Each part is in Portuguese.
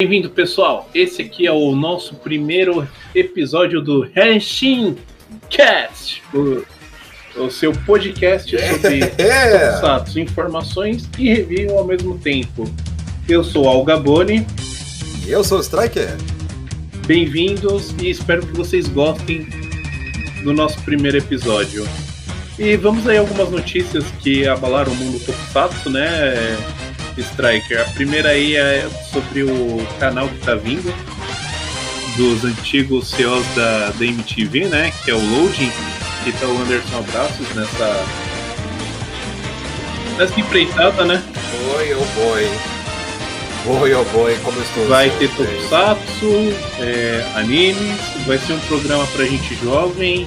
Bem-vindo, pessoal. Esse aqui é o nosso primeiro episódio do Henshin Cast, o, o seu podcast sobre É. tokusatsu, informações e review ao mesmo tempo. Eu sou Al Gaboni, E eu sou o Striker. bem-vindos e espero que vocês gostem do nosso primeiro episódio. E vamos aí algumas notícias que abalaram o mundo tokusatsu, né, Striker? A primeira aí é sobre o canal que tá vindo, dos antigos CEOs da, da MTV, né, que é o Loading, que tá o Anderson Abraços nessa, nessa empreitada, né? Oi, oh boy. Oi, oh boy, como estou? Vai ter tokusatsu, é, animes, vai ser um programa pra gente jovem,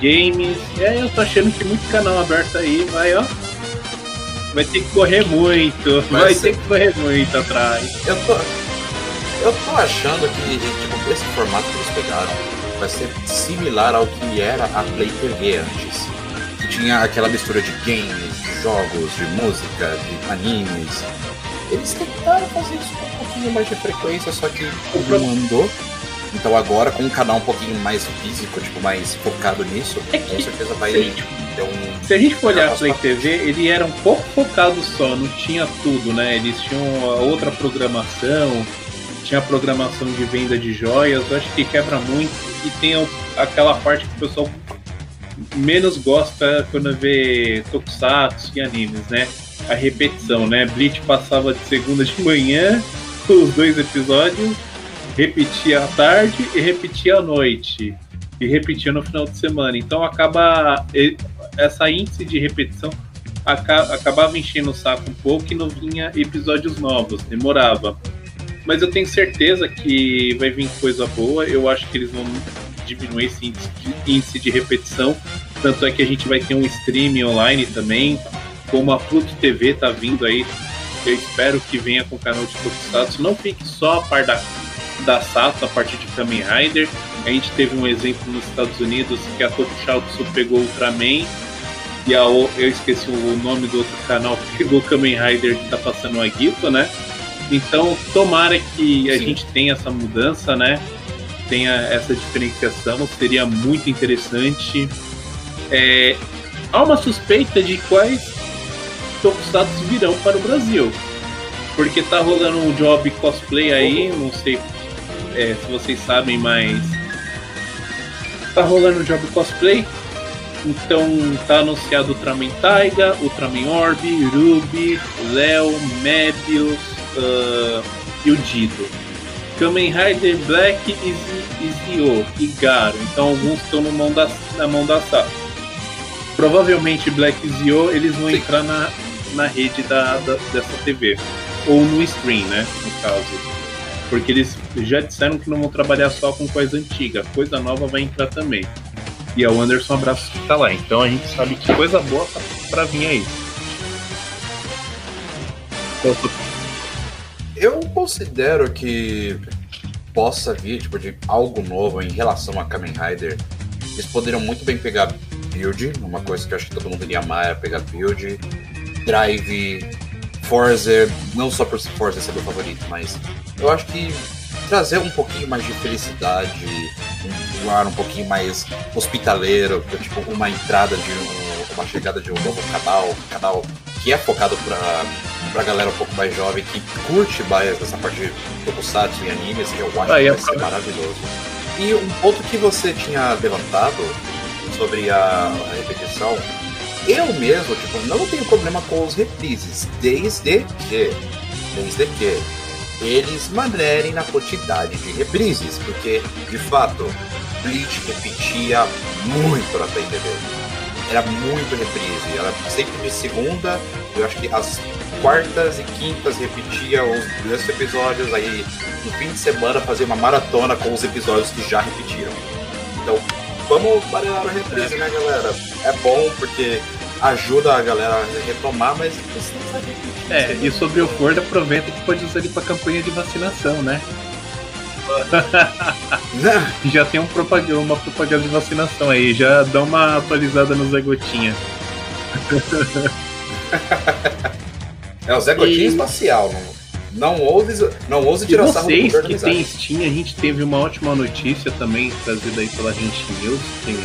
games. É, eu tô achando que muito canal aberto aí vai, ó. Vai ter que correr muito, vai, Vai ter ser- que correr muito atrás. Eu tô, eu tô achando que tipo, esse formato que eles pegaram vai ser similar ao que era a Play TV antes. Que tinha aquela mistura de games, de jogos, de música, de animes. Eles tentaram fazer isso com um pouquinho mais de frequência, só que O não andou. Então agora com um canal um pouquinho mais físico, tipo, mais focado nisso, É com que- certeza vai Sim. ter um. Se a gente for olhar. Play TV, ele era um pouco focado só, não tinha tudo, né? Eles tinham outra programação, tinha a programação de venda de joias, eu acho que quebra muito e tem aquela parte que o pessoal menos gosta quando vê tokusatsu e animes, né? A repetição, né? Bleach passava de segunda de manhã, os dois episódios, repetia à tarde e repetia à noite. E repetia no final de semana. Então acaba essa índice de repetição aca- acabava enchendo o saco um pouco e não vinha episódios novos, demorava. Mas eu tenho certeza que vai vir coisa boa. Eu acho que eles vão diminuir esse índice de, repetição. Tanto é que a gente vai ter um streaming online também. Como a Pluto TV tá vindo aí, eu espero que venha com o canal de Tokusatsu. Não fique só a par da, da Sato, a partir de Kamen Rider. A gente teve um exemplo nos Estados Unidos que a Tokusatsu pegou Ultraman e a, eu esqueci o nome do outro canal que pegou o Kamen Rider que tá passando o Agito, né? Então, tomara que a Sim. gente tenha essa mudança, né? Tenha essa diferenciação, seria muito interessante. É, há uma suspeita de quais Tokusatsu virão para o Brasil. Porque tá rolando um job cosplay aí, não sei é, se vocês sabem, mas tá rolando um job cosplay. Então tá anunciado Ultraman Taiga, Ultraman Orb, Ruby, Léo, Mebius ah, e o Dido. Kamen Rider Black e Zi- e Zio e Garo. Então alguns estão no mão da, na mão da Sato. Provavelmente Black e Zio eles vão Sim. entrar na, na rede da, da- dessa TV. Ou no stream, né? No caso. Porque eles já disseram que não vão trabalhar só com coisa antiga. Coisa nova vai entrar também. E é o Anderson Abraço que tá lá. Então a gente sabe que coisa boa tá pra vir aí. Então, Eu considero que possa vir tipo, de algo novo em relação a Kamen Rider. Eles poderiam muito bem pegar Build, uma coisa que eu acho que todo mundo iria amar é pegar Build, Drive, Forza, não só por Forza ser meu favorito, mas eu acho que trazer um pouquinho mais de felicidade, um, ar um pouquinho mais hospitaleiro, tipo uma entrada de um, uma chegada de um novo canal, um canal que é focado para pra galera um pouco mais jovem que curte mais essa parte de tokusatsu e animes, que eu acho Ah, que vai ser própria- maravilhoso. E um ponto que você tinha levantado sobre a, a repetição, eu mesmo, tipo, não tenho problema com os reprises, desde que, desde que eles manerem na quantidade de reprises, porque, de fato, Bleach repetia muito na TV. Era muito reprise, era sempre de segunda, eu acho que as quartas e quintas repetia os dois episódios, aí no fim de semana fazia uma maratona com os episódios que já repetiram. Então, vamos baralhar a reprise, né, galera? É bom porque ajuda a galera a retomar, mas precisa repetir. É, e sobre o Ford, aproveita que pode usar ele pra campanha de vacinação, né? Já tem um propaganda, uma propaganda de vacinação aí, já dá uma atualizada no Zé Gotinha. É o Zé Gotinha E- espacial, não, Não ouse, não ouse tirar sarro do vocês que tem Steam, a gente teve uma ótima notícia também trazida aí pela gente News, tem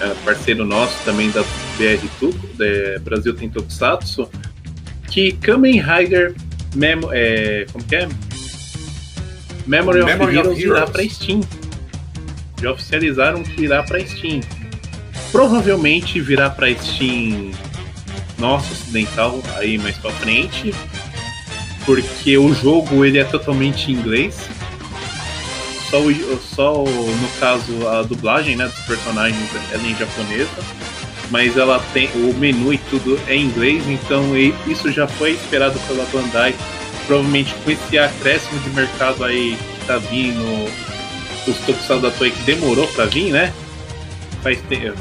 é, parceiro nosso também da BR Tuco, da Brasil tem Tokusatsu, que Kamen Rider Memo, é, como que é? Memory, of Memory of Heroes irá Heroes. para Steam. Já oficializaram que irá para Steam. Provavelmente virá para Steam nosso ocidental aí mais pra frente, porque o jogo ele é totalmente em inglês. Só, o, só o- no caso a dublagem né, dos personagens é em japonesa, mas ela tem o menu e tudo é em inglês, então isso já foi esperado pela Bandai. Provavelmente com esse acréscimo de mercado aí que tá vindo, os Tokusatsu da Toei que demorou pra vir, né? Faz te-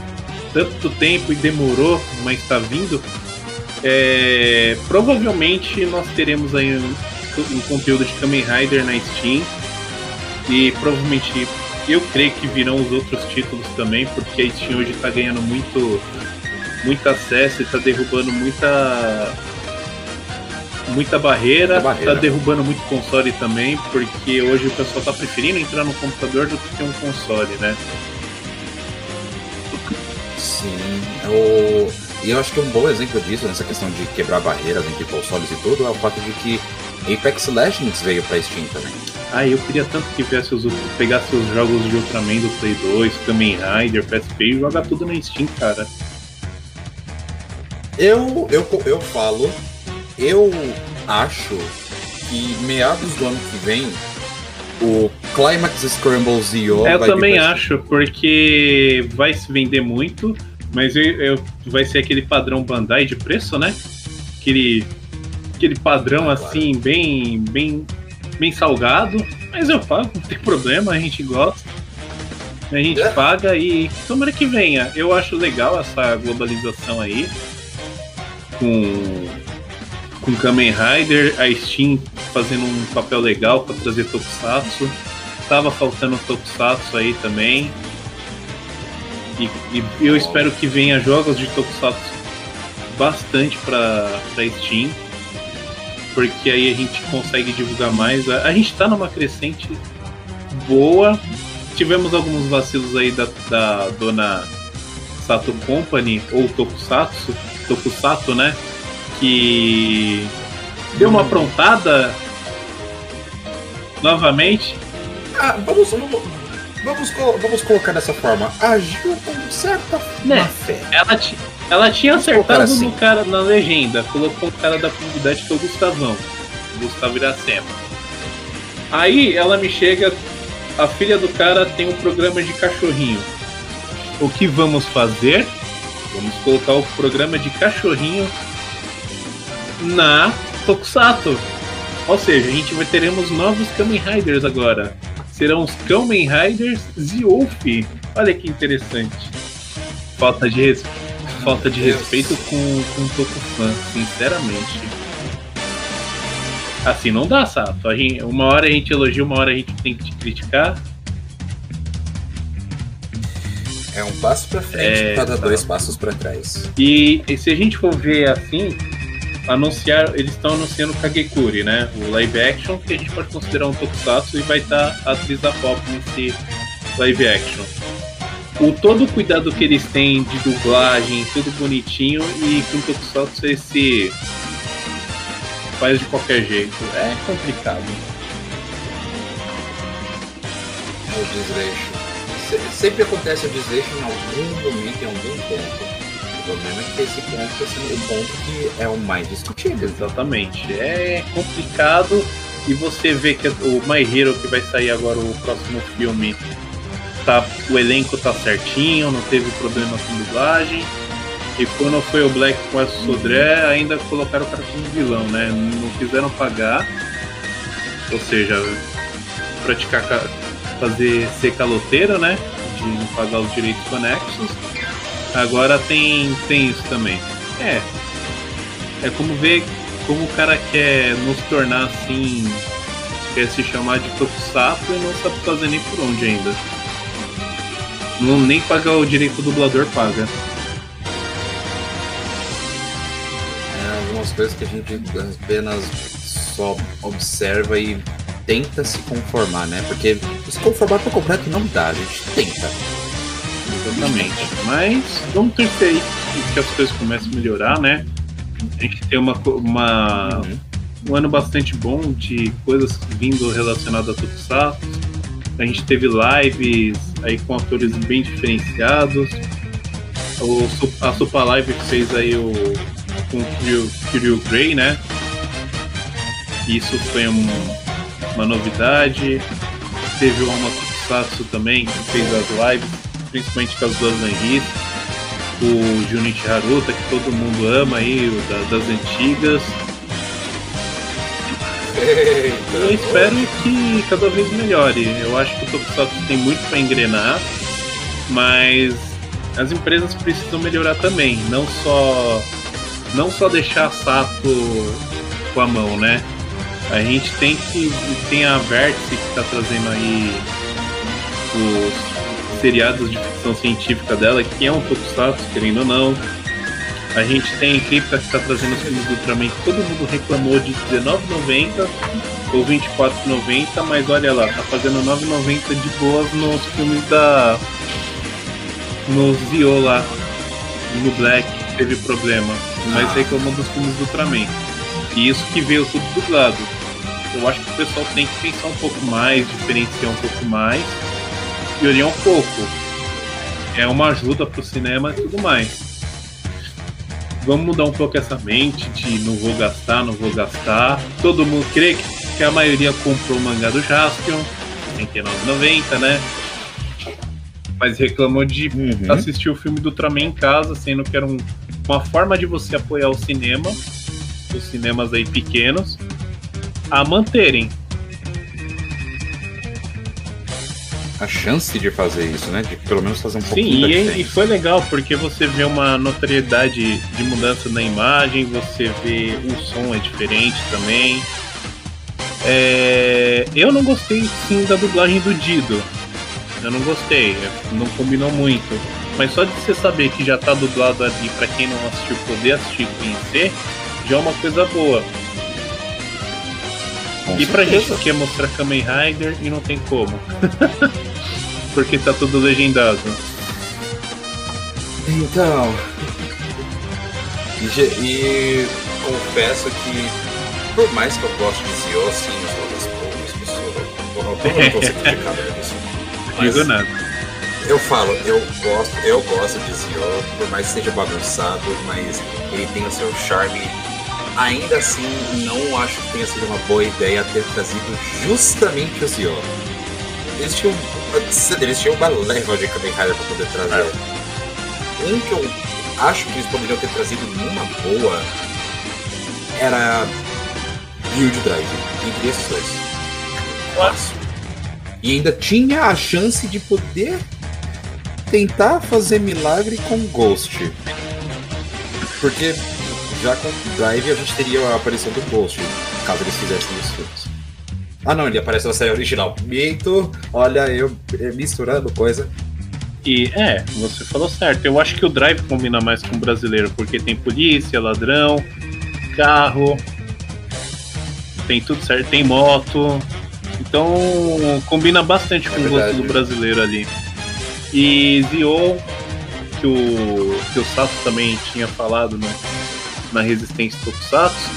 tanto tempo e demorou, mas tá vindo. É, provavelmente nós teremos aí um, um conteúdo de Kamen Rider na Steam e provavelmente eu creio que virão os outros títulos também, porque a Steam hoje tá ganhando muito, muito acesso e tá derrubando muita muita barreira, Muita barreira. tá derrubando muito console também, porque hoje o pessoal tá preferindo entrar no computador do que ter um console, né? Sim, o... e eu acho que um bom exemplo disso, nessa questão de quebrar barreiras entre consoles e tudo, é o fato de que Apex Legends veio pra Steam também. Ah, eu queria tanto que viesse os, pegasse os jogos de Ultraman do Play 2, Kamen Rider, PSP e jogar tudo na Steam, cara. Eu, eu, eu falo, eu acho que meados do ano que vem, o Climax Scramble Zio É, eu também acho, porque vai se vender muito, mas eu, eu- vai ser aquele padrão Bandai de preço, né? Aquele, aquele padrão Ah, claro. assim, bem, bem, bem salgado, mas eu pago, não tem problema, a gente gosta. A gente É. paga e tomara que venha. Eu acho legal essa globalização aí. Com, com Kamen Rider, a Steam fazendo um papel legal para trazer Tokusatsu. Tava faltando Tokusatsu aí também. E, e eu espero que venha jogos de Tokusatsu bastante para Steam. Porque aí a gente consegue divulgar mais. A, a gente tá numa crescente boa. Tivemos alguns vacilos aí da, da dona Sato Company, ou Tokusatsu, Tokusato, né? Que deu uma aprontada novamente. Ah, vamos, vamos, vamos, colo- vamos colocar dessa forma. Agiu com certa Né. fé. Ela, ela tinha acertado assim. no cara na legenda, colocou o cara da comunidade que é o Gustavão, Gustavo Iracema. Aí ela me chega, a filha do cara tem um programa de cachorrinho. O que vamos fazer? Vamos colocar o programa de cachorrinho na Tokusatsu. Ou seja, a gente vai teremos novos Kamen Riders agora. Serão os Kamen Riders Ziouf. Olha que interessante. Falta de, res- falta de respeito com, com o Tokufan, sinceramente. Assim não dá, Sato. Gente- uma hora a gente elogia, uma hora a gente tem que te criticar. É um passo pra frente É, pra dar tá. dois passos pra trás. E, e se a gente for ver assim, anunciar, eles estão anunciando Kagekuri, né? O live action, que a gente pode considerar um tokusatsu e vai estar a atriz da pop nesse live action. O todo o cuidado que eles têm de dublagem, tudo bonitinho e com tokusatsu esse faz de qualquer jeito. É complicado. É o desleixo. Se- Sempre acontece o desleixo em algum momento, em algum ponto. O problema é que esse ponto assim, o ponto que é o mais discutível. Exatamente. É complicado e você vê que o My Hero que vai sair agora o próximo filme tá o elenco tá certinho, não teve problema com dublagem. E quando foi o Black com Sodré, ainda colocaram o cara como vilão, né? Não quiseram pagar. Ou seja, praticar ca- fazer ser caloteiro, né? De não pagar os direitos conexos. Agora tem, tem isso também. É. É como ver como o cara quer nos tornar assim. Quer se chamar de tokusatsu e não sabe fazer nem por onde ainda. Não, nem pagar o direito do dublador paga. É algumas coisas que a gente apenas só observa e tenta se conformar, né? Porque se conformar por completo não dá, a gente tenta. Exatamente. Mas vamos torcer aí que as coisas comecem a melhorar, né? A gente tem uma, uma uhum. um ano bastante bom de coisas vindo relacionadas a Tokusatsu. A gente teve lives aí com atores bem diferenciados. O, a Super Live fez aí o com o Kiryu Grey, né? Isso foi um, uma novidade. Teve o Alma Tokusatsu também, que fez as lives, principalmente com as duas Nanris. O Junichi Haruta, que todo mundo ama aí, o da, das antigas. Eu espero que cada vez melhore. Eu acho que o Tokusatsu tem muito para engrenar, mas as empresas precisam melhorar também, não só não só deixar Sato com a mão, né? A gente tem que tem a Vértice que está trazendo aí os seriados de ficção científica dela, que é um Tokusatsu, querendo ou não. A gente tem a Eclipse que está trazendo os filmes do Ultraman que todo mundo reclamou de R$19,90 ou R$24,90, mas olha lá, tá fazendo R$9,90 de boas nos filmes da. nos Zio lá, no Black, teve problema, mas ah. reclamou dos filmes do Ultraman. E isso que veio tudo dublado. Eu acho que o pessoal tem que pensar um pouco mais, diferenciar um pouco mais e olhar um pouco. É uma ajuda pro cinema e tudo mais. Vamos mudar um pouco essa mente de não vou gastar, não vou gastar. Todo mundo crê que a maioria comprou o mangá do Jaspion, R$39,90, né? Mas reclamou de uhum. assistir o filme do Ultraman em casa, sendo que era um, uma forma de você apoiar o cinema, os cinemas aí pequenos, a manterem. A chance de fazer isso, né? De pelo menos fazer um pouquinho Sim, e, e foi legal porque você vê uma notoriedade de mudança na imagem, você vê o som é diferente também. É... Eu não gostei sim da dublagem do Dido. Eu não gostei, não combinou muito. Mas só de você saber que já tá dublado ali para quem não assistiu poder assistir e conhecer, já é uma coisa boa. Com e certeza. pra gente que quer mostrar Kamen Rider e não tem como. Porque tá tudo legendado. Então. E, e, confesso que, por mais que eu goste de Zio, sim, eu sou das poucas pessoas. Eu não certificado nisso. Digo nada. Eu falo, eu gosto, eu gosto de Zio, por mais que seja bagunçado, mas ele tem o seu charme ainda assim, não acho que tenha sido uma boa ideia ter trazido justamente o Zio. Eles tinham, eles tinham uma leva de Kamen Rider pra poder trazer. É. Um que eu acho que eles poderiam ter trazido numa boa era Build Drive, entre esses dois. Fácil. E ainda tinha a chance de poder tentar fazer milagre com Ghost. Porque já com Drive a gente teria a aparição do Ghost, caso eles fizessem os filmes. Ah não, ele aparece na série original. Mito, olha, eu misturando coisa. E é, você falou certo. Eu acho que o Drive combina mais com o brasileiro, porque tem polícia, ladrão, carro, tem tudo certo, tem moto. Então combina bastante com é o gosto do brasileiro ali. E Zio, que o, que o Sato também tinha falado, né? Na resistência Tokusatsu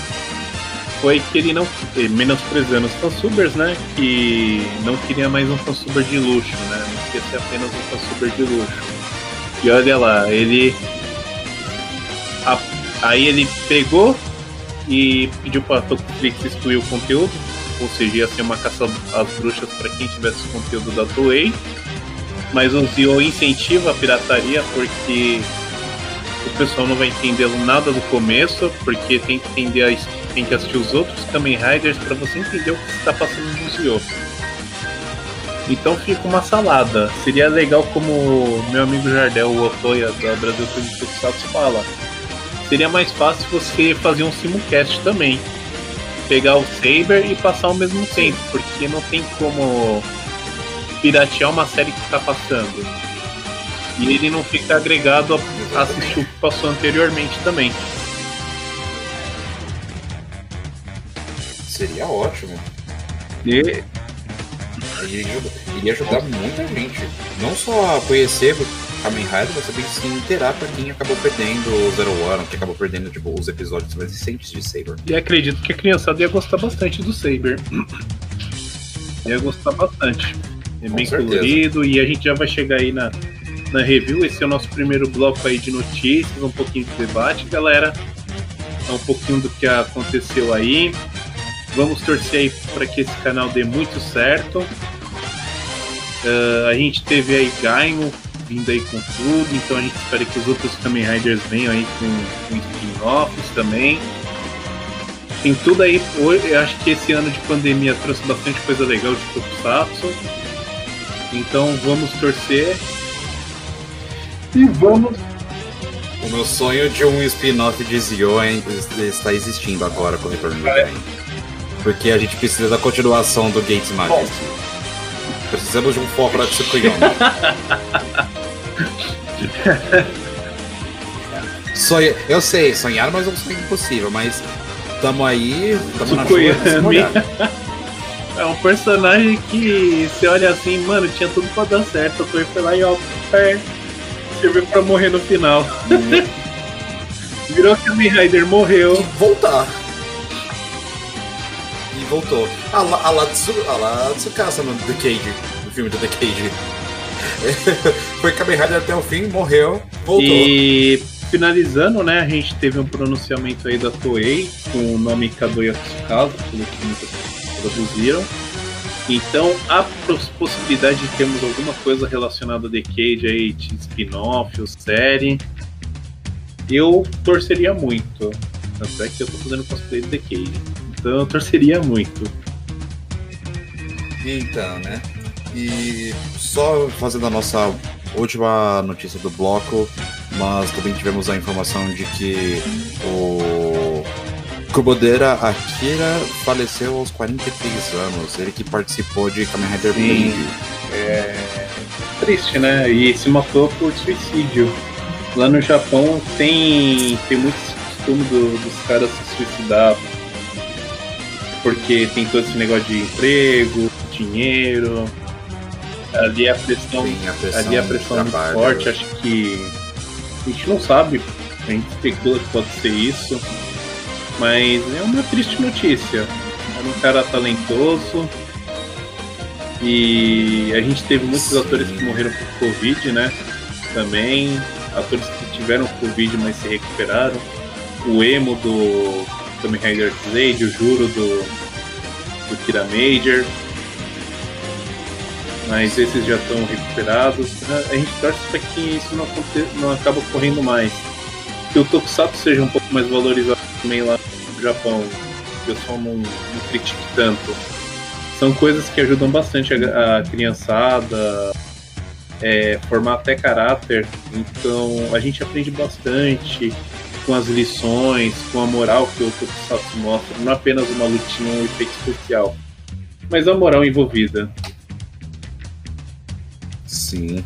foi que ele não, menosprezando os fansubers, né, que não queria mais um fansuber de luxo, né, não queria ser apenas um fansuber de luxo. E olha lá, ele a, aí ele pegou e pediu para Tokuflix excluir o conteúdo, ou seja, ia ser uma caça às bruxas para quem tivesse o conteúdo da Toei. Mas o Zio incentiva a pirataria porque o pessoal não vai entender nada do começo, porque tem que entender a, tem que assistir os outros Kamen Riders para você entender o que está passando no Zio. Então fica uma salada. Seria legal como meu amigo Jardel, o Otoya da Brasil Tokusatsu fala. Seria mais fácil você fazer um simulcast também. Pegar o Saber e passar ao mesmo tempo, porque não tem como piratear uma série que está passando e ele não fica agregado a assistir o que passou anteriormente também. Seria ótimo. E Iria, iria ajudar muita gente. Não só a conhecer Kamen Rider, mas também se inteirar pra quem acabou perdendo o Zero One, que acabou perdendo tipo, os episódios mais recentes de Saber. E acredito que a criançada ia gostar bastante do Saber. Ia gostar bastante. É Com bem certeza. colorido e a gente já vai chegar aí na, na review. Esse é o nosso primeiro bloco aí de notícias, um pouquinho de debate, galera. É um pouquinho do que aconteceu aí. Vamos torcer aí para que esse canal dê muito certo. Ah, a gente teve aí Gaimo vindo aí com tudo, então a gente espera que os outros Kamen Riders venham aí com, com spin-offs também. Tem tudo aí. Eu acho que esse ano de pandemia trouxe bastante coisa legal de Tokusatsu. Então vamos torcer. E vamos. O meu sonho de um spin-off de Zio é- está existindo agora com o retorno do. Porque a gente precisa da continuação do Gates Majesty. Precisamos de um foco para Tsukuyomi. Sonha... Eu sei, sonhar mas é um sonho impossível, mas tamo aí, tamo na chuva. É um personagem que você olha assim, mano, tinha tudo pra dar certo. Foi lá e ó, pé, serviu pra morrer no final. Virou Kamen Rider, morreu. E voltar. E voltou. A la, a la, Tsu, a la Tsukasa no The Cage, no filme do The Cage. Foi Kamen Rider até o fim, morreu, voltou. E finalizando, né, a gente teve um pronunciamento aí da Toei com o nome Kadoya Tsukasa, pelo que pessoas produziram. Então pos- possibilidade de termos alguma coisa relacionada a The Cage aí, de spin-off ou série. Eu torceria muito. Tanto é que eu tô fazendo cosplay de Cage. Então eu torceria muito. Então, né? E só fazendo a nossa última notícia do bloco, nós também tivemos a informação de que o Kubodera Akira faleceu aos 43 anos. Ele que participou de Kamen Rider Sim. Blade. É triste, né? E se matou por suicídio. Lá no Japão tem, tem muito esse costume do- dos caras se suicidar. Porque tem todo esse negócio de emprego, dinheiro. Ali a pressão, Tem a pressão, ali a pressão é muito forte. Acho que a gente não sabe. A gente especula que pode ser isso. Mas é uma triste notícia. Era um cara talentoso. E a gente teve muitos Sim. atores que morreram por Covid, né? Também. Atores que tiveram Covid, mas se recuperaram. O emo do Kamen Rider Blade, o Juro do, do Kira Major. Mas esses já estão recuperados. A a gente torce para que isso não, aconte- não acabe ocorrendo mais. Que o Tokusatsu seja um pouco mais valorizado também lá no Japão. O pessoal não, não critique tanto são coisas que ajudam bastante a, a criançada, é, formar até caráter. Então a gente aprende bastante com as lições, com a moral que o Tokusatsu mostra, não apenas uma lutinha, um efeito especial, mas a moral envolvida. Sim.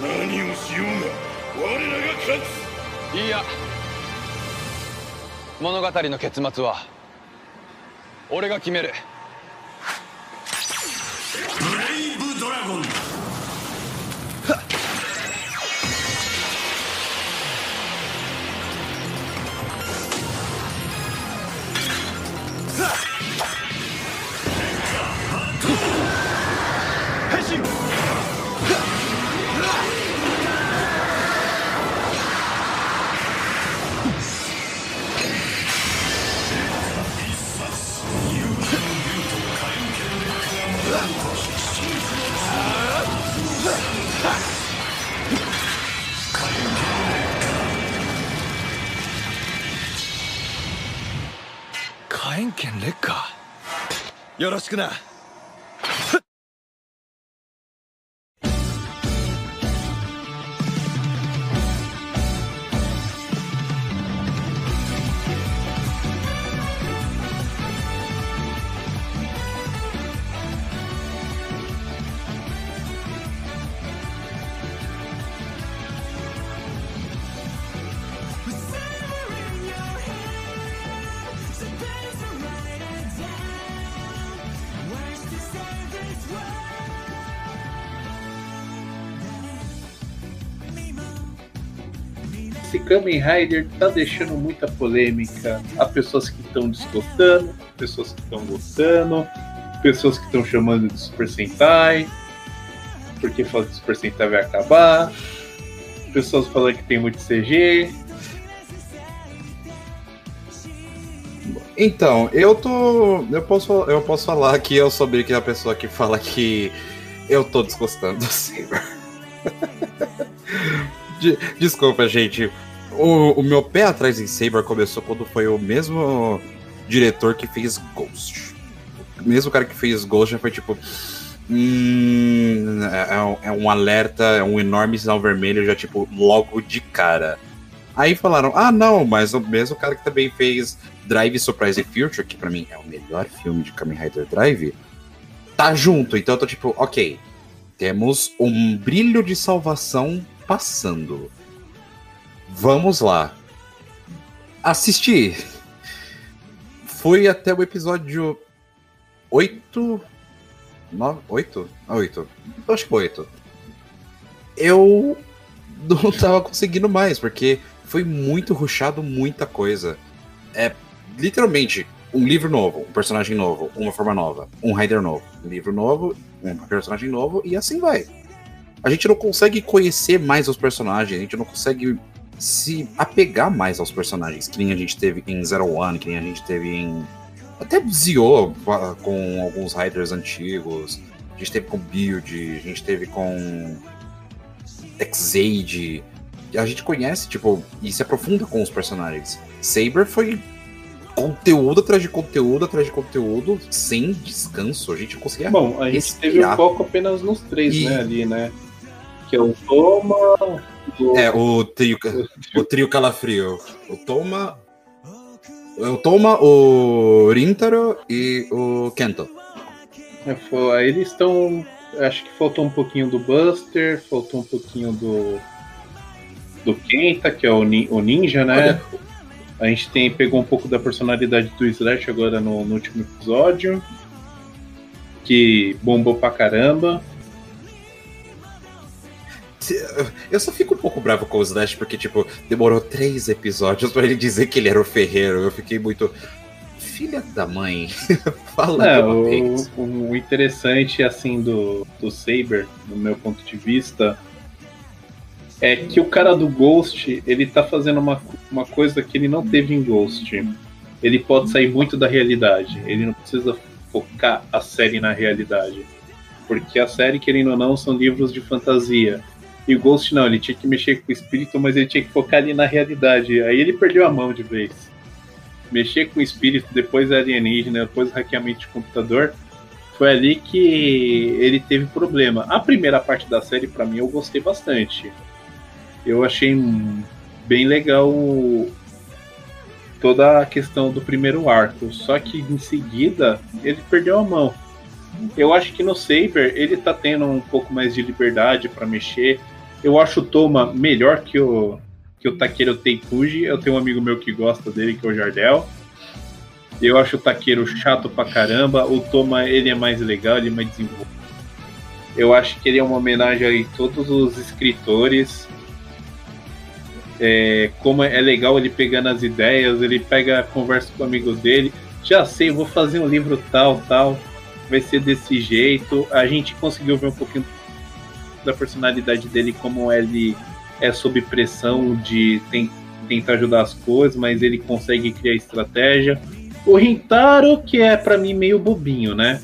何をしようが我らが勝つ。いや物語の結末は俺が決める。剣劣化よろしくな。Kamen Rider tá deixando muita polêmica. Há pessoas que estão desgostando, pessoas que estão gostando, pessoas que estão chamando de Super Sentai, porque falam que Super Sentai vai acabar, pessoas falando que tem muito CG. Então, eu tô. Eu posso, eu posso falar que eu sou meio que a pessoa que fala que eu tô desgostando do Saber. De- Desculpa, gente. O, o meu pé atrás em Saber começou quando foi o mesmo diretor que fez Ghost. O mesmo cara que fez Ghost já foi tipo. Hum, é, é um- é alerta, é um enorme sinal vermelho, já tipo, logo de cara. Aí falaram, ah não, mas o mesmo cara que também fez Drive Surprise Future, que pra mim é o melhor filme de Kamen Rider Drive, tá junto. Então eu tô tipo, ok, temos um brilho de salvação passando. Vamos lá. Assisti. Fui até o episódio 8. 9, 8? Ah, 8. Eu acho que 8. Eu não tava conseguindo mais, porque foi muito rushado muita coisa. É literalmente um livro novo, um personagem novo, uma forma nova, um rider novo, um livro novo, um personagem novo e assim vai. A gente não consegue conhecer mais os personagens, a gente não consegue se apegar mais aos personagens, que nem a gente teve em Zero One, que nem a gente teve em. Até Zio com alguns riders antigos. A gente teve com Build, a gente teve com Exade. A gente conhece, tipo, e se aprofunda com os personagens. Saber foi conteúdo atrás de conteúdo atrás de conteúdo, sem descanso. A gente conseguia. Bom, a gente teve respirar. um foco apenas nos três, E- né, ali, né? Que é o Toma, o É, o trio, o trio Calafrio. O Toma. O Toma, o Rintaro e o Kento. É, eles estão. Acho que faltou um pouquinho do Buster, faltou um pouquinho do. Do Kenta, que é o, o ninja, né? Olha, A gente tem, pegou um pouco da personalidade do Slash agora no, no último episódio. Que bombou pra caramba. Eu só fico um pouco bravo com o Slash porque, tipo, demorou três episódios pra ele dizer que ele era o ferreiro. Eu fiquei muito. Filha da mãe. Fala É, o, o interessante, assim, do, do Saber, do meu ponto de vista, é que o cara do Ghost, ele tá fazendo uma, uma coisa que ele não teve em Ghost. Ele pode sair muito da realidade. Ele não precisa focar a série na realidade. Porque a série, querendo ou não, são livros de fantasia. E o Ghost não, ele tinha que mexer com o espírito, mas ele tinha que focar ali na realidade. Aí ele perdeu a mão de vez. Mexer com o espírito, depois alienígena, depois hackeamento de computador. Foi ali que ele teve problema. A primeira parte da série, pra mim, eu gostei bastante. Eu achei bem legal toda a questão do primeiro arco. Só que em seguida ele perdeu a mão. Eu acho que no Saber ele tá tendo um pouco mais de liberdade pra mexer. Eu acho o Toma melhor que o que o Takeru Teikuji. Eu tenho um amigo meu que gosta dele, que é o Jardel. Eu acho o Takeru chato pra caramba. O Toma ele é mais legal, ele é mais desenvolvido. Eu acho que ele é uma homenagem a todos os escritores. É, como é legal ele pegando as ideias, ele pega, conversa com o amigo dele. Já sei, vou fazer um livro tal, tal. Vai ser desse jeito. A gente conseguiu ver um pouquinho da personalidade dele, como ele é sob pressão de ten- tentar ajudar as coisas, mas ele consegue criar estratégia. O Rintaro, que é pra mim meio bobinho, né?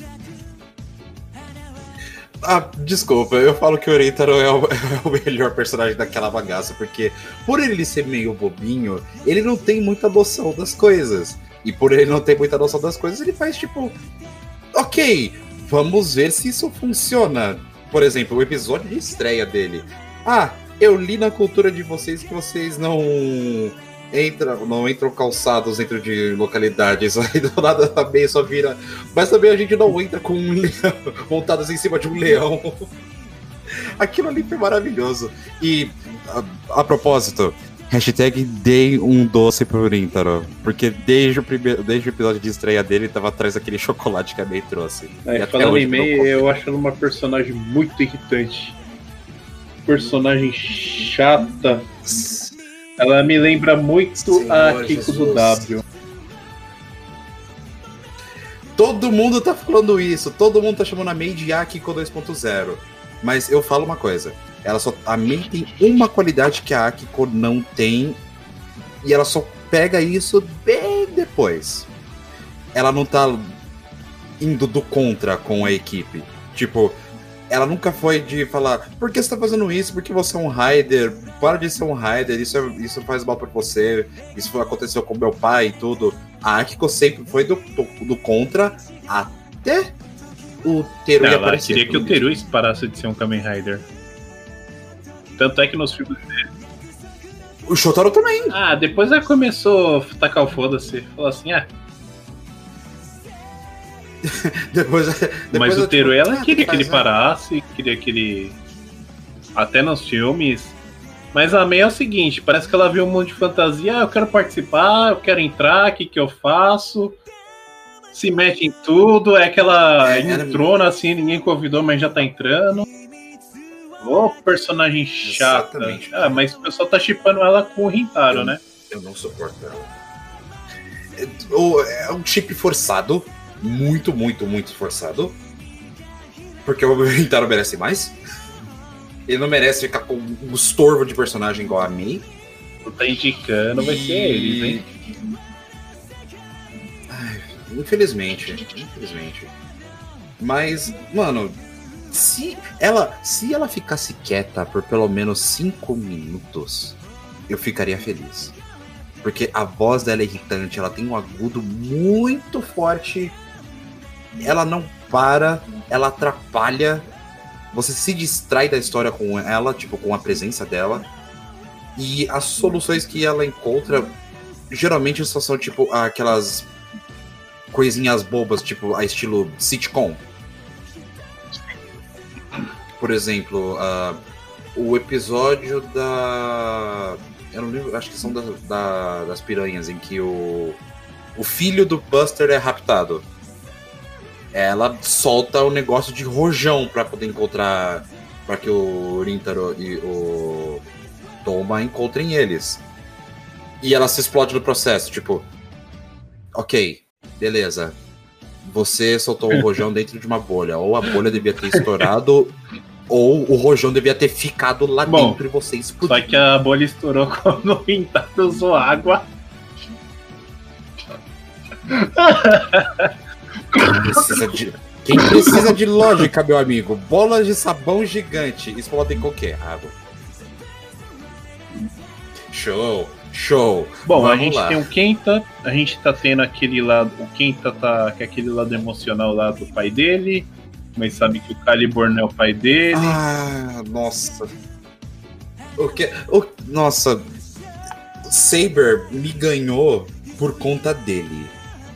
Ah, desculpa, eu falo que o Rintaro é é o melhor personagem daquela bagaça, porque por ele ser meio bobinho, ele não tem muita noção das coisas. E por ele não ter muita noção das coisas, ele faz tipo. Ok, vamos ver se isso funciona. Por exemplo, o episódio de estreia dele. Ah, eu li na cultura de vocês que vocês não entram, não entram calçados dentro de localidades. Aí do nada também só vira. Mas também a gente não entra com um leão montados em cima de um leão. Aquilo ali foi maravilhoso. E a, a propósito, hashtag dei um doce pro Rintaro. Porque desde o, primeiro, desde o episódio de estreia dele tava atrás daquele chocolate que a May trouxe. É, E falando em May, eu acho ela uma personagem muito irritante. Personagem chata. Ela me lembra muito Senhor a Kiko do Jesus. W. Todo mundo tá falando isso, todo mundo tá chamando a May de Akiko 2.0. Mas eu falo uma coisa, ela só a May tem uma qualidade que a Akiko não tem e ela só pega isso bem depois. Ela não tá indo do contra com a equipe. Tipo, ela nunca foi de falar, por que você tá fazendo isso? Porque você é um Raider, para de ser um Raider, isso, é- isso faz mal pra você, isso aconteceu com meu pai e tudo. A Akiko sempre foi do, do, do contra até o Teru Ela aparecer. queria que o Teru parasse de ser um Kamen Rider. Tanto é que nos filmes. visto. O Shotaro também. Ah, depois ela começou a tacar o foda-se. Falou assim: ah, Depois, depois mas o Teru, tipo, ela ah, queria que faz, ele né? parasse, queria que ele. Até nos filmes. Mas a May é o seguinte: parece que ela viu um monte de fantasia. Ah, eu quero participar, eu quero entrar, o que, que eu faço? Se mete em tudo, é aquela É, entrona assim, ninguém convidou, mas já tá entrando. Ô, personagem chata. Exatamente. Ah, mas o pessoal tá chipando ela com o Rintaro, né? Eu não suporto ela. É, é um chip forçado. Muito, muito, muito forçado. Porque o Rintaro merece mais. Ele não merece ficar com um estorvo de personagem igual a mim. Tu tá indicando, vai ser eles, hein? Ai, infelizmente, infelizmente. Mas, mano, se ela, se ela ficasse quieta por pelo menos cinco minutos, eu ficaria feliz. Porque a voz dela é irritante, ela tem um agudo muito forte. Ela não para, ela atrapalha. Você se distrai da história com ela, tipo, com a presença dela. E as soluções que ela encontra geralmente só são tipo aquelas coisinhas bobas, tipo a estilo sitcom. Por exemplo, ah, o episódio da. Eu não lembro, acho que são da- da- das piranhas, em que o, o filho do Buster é raptado. Ela solta o negócio de rojão pra poder encontrar. para que o Rintaro e o Toma encontrem eles. E ela se explode no processo, tipo. Ok, beleza. Você soltou o rojão dentro de uma bolha. Ou a bolha devia ter estourado, ou o rojão devia ter ficado lá Bom, dentro e você explodiu. Só que a bolha estourou quando o Rintaro usou água. Quem precisa de, quem precisa de lógica, meu amigo? Bolas de sabão gigante explodem com o quê? Água. Show, show. Bom, a Vamos gente lá. tem o Kenta, a gente tá tendo aquele lado. O Kenta tá com aquele lado emocional lá do pai dele, mas sabe que o Calibur não é o pai dele. Ah, nossa. O que? O, nossa. Saber me ganhou por conta dele.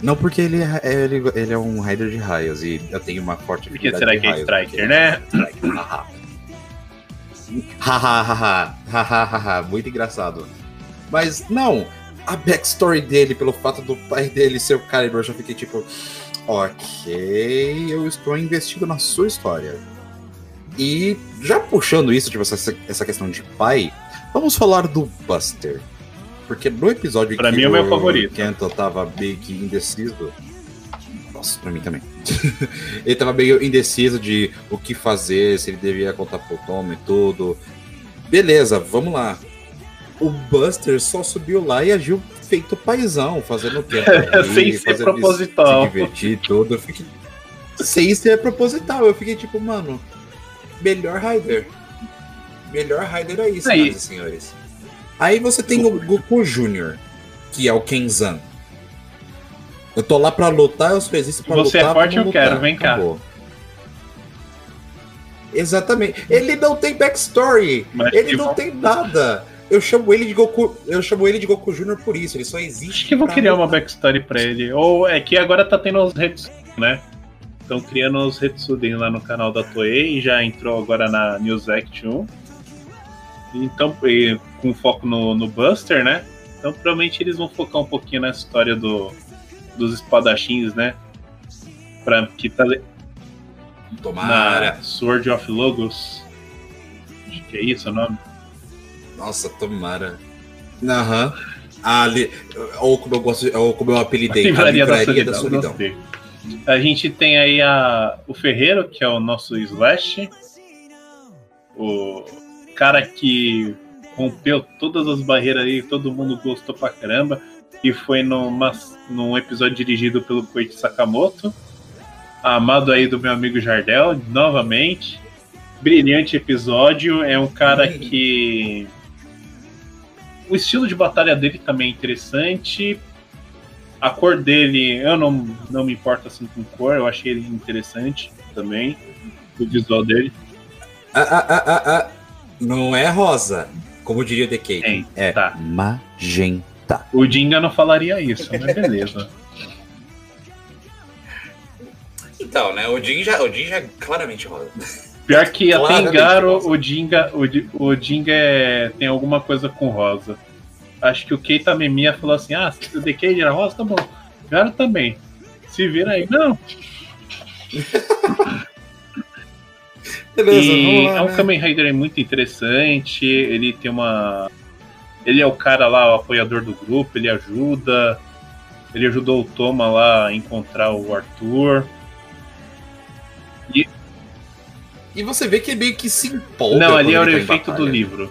Não porque ele é, ele, ele é um rider de raios e eu tenho uma forte Por que habilidade será de que é raios, Striker, porque- né? Striker, haha. Haha, haha, haha, haha, muito engraçado. Mas não, a backstory dele, pelo fato do pai dele ser o Calibur, eu já fiquei tipo, ok, eu estou investido na sua história. E já puxando isso, tipo, essa, essa questão de pai, vamos falar do Buster. Porque no episódio Pra que mim é o meu favorito. Kento tava meio que indeciso. Nossa, pra mim também. ele tava meio indeciso de o que fazer, se ele devia contar pro Tom e tudo. Beleza, vamos lá. O Buster só subiu lá e agiu feito paizão, fazendo o quê? Sem ser proposital. Se divertir tudo. Eu fiquei... Sem ser proposital. Eu fiquei tipo, mano, melhor Rider. Melhor Rider é isso, Aí. senhoras e senhores. Aí você tem o Goku Jr., que é o Kenzan. Eu tô lá pra lutar, eu só existo pra Você é lutar. forte, vamos eu quero, lutar. vem cá. Acabou. Exatamente. Ele não tem backstory. Mas ele que não bom. tem nada. Eu chamo ele de Goku. Eu chamo ele de Goku Jr. por isso. Ele só existe. Acho que vou criar uma backstory pra ele. Ou é que agora tá tendo os Hetsuden, né? Estão criando os Hetsuden lá no canal da Toei e já entrou agora na News Act 1. Então, e com foco no, no Buster, né? Então provavelmente eles vão focar um pouquinho na história do, dos espadachins, né? Pra, que tá Tomara. na Sword of Logos. Acho que é isso o nome. Nossa, tomara. Aham. Ali, ou como eu gosto, ou como eu apelidei, a Livraria da livraria da Solidão. solidão. A gente tem aí a, o Ferreiro, que é o nosso Slash. O cara que rompeu todas as barreiras aí, todo mundo gostou pra caramba. E foi numa, num episódio dirigido pelo Koichi Sakamoto. Amado aí do meu amigo Jardel, novamente. Brilhante episódio. É um cara que. O estilo de batalha dele também é interessante. A cor dele, eu não, não me importo assim com cor, eu achei ele interessante também. O visual dele. Ah, ah, ah, ah, ah. Não é rosa, como diria The Cake. Tem, É tá. magenta. O Dinga não falaria isso, mas beleza. Então, né? O Jin já, o Jin já é claramente rosa. Pior que até em Garo, o Dinga, o, o Dinga é- tem alguma coisa com rosa. Acho que o Keita Memia falou assim: ah, se o Decade era rosa, tá bom. Garo também. Se vira aí. Não, Beleza, E vamos lá, é um né? Kamen Rider muito interessante. Ele tem uma. Ele é o cara lá, o apoiador do grupo, ele ajuda. Ele ajudou o Toma lá a encontrar o Arthur. E você vê que ele meio que se empolga. Não, ali era o ele tá efeito do livro.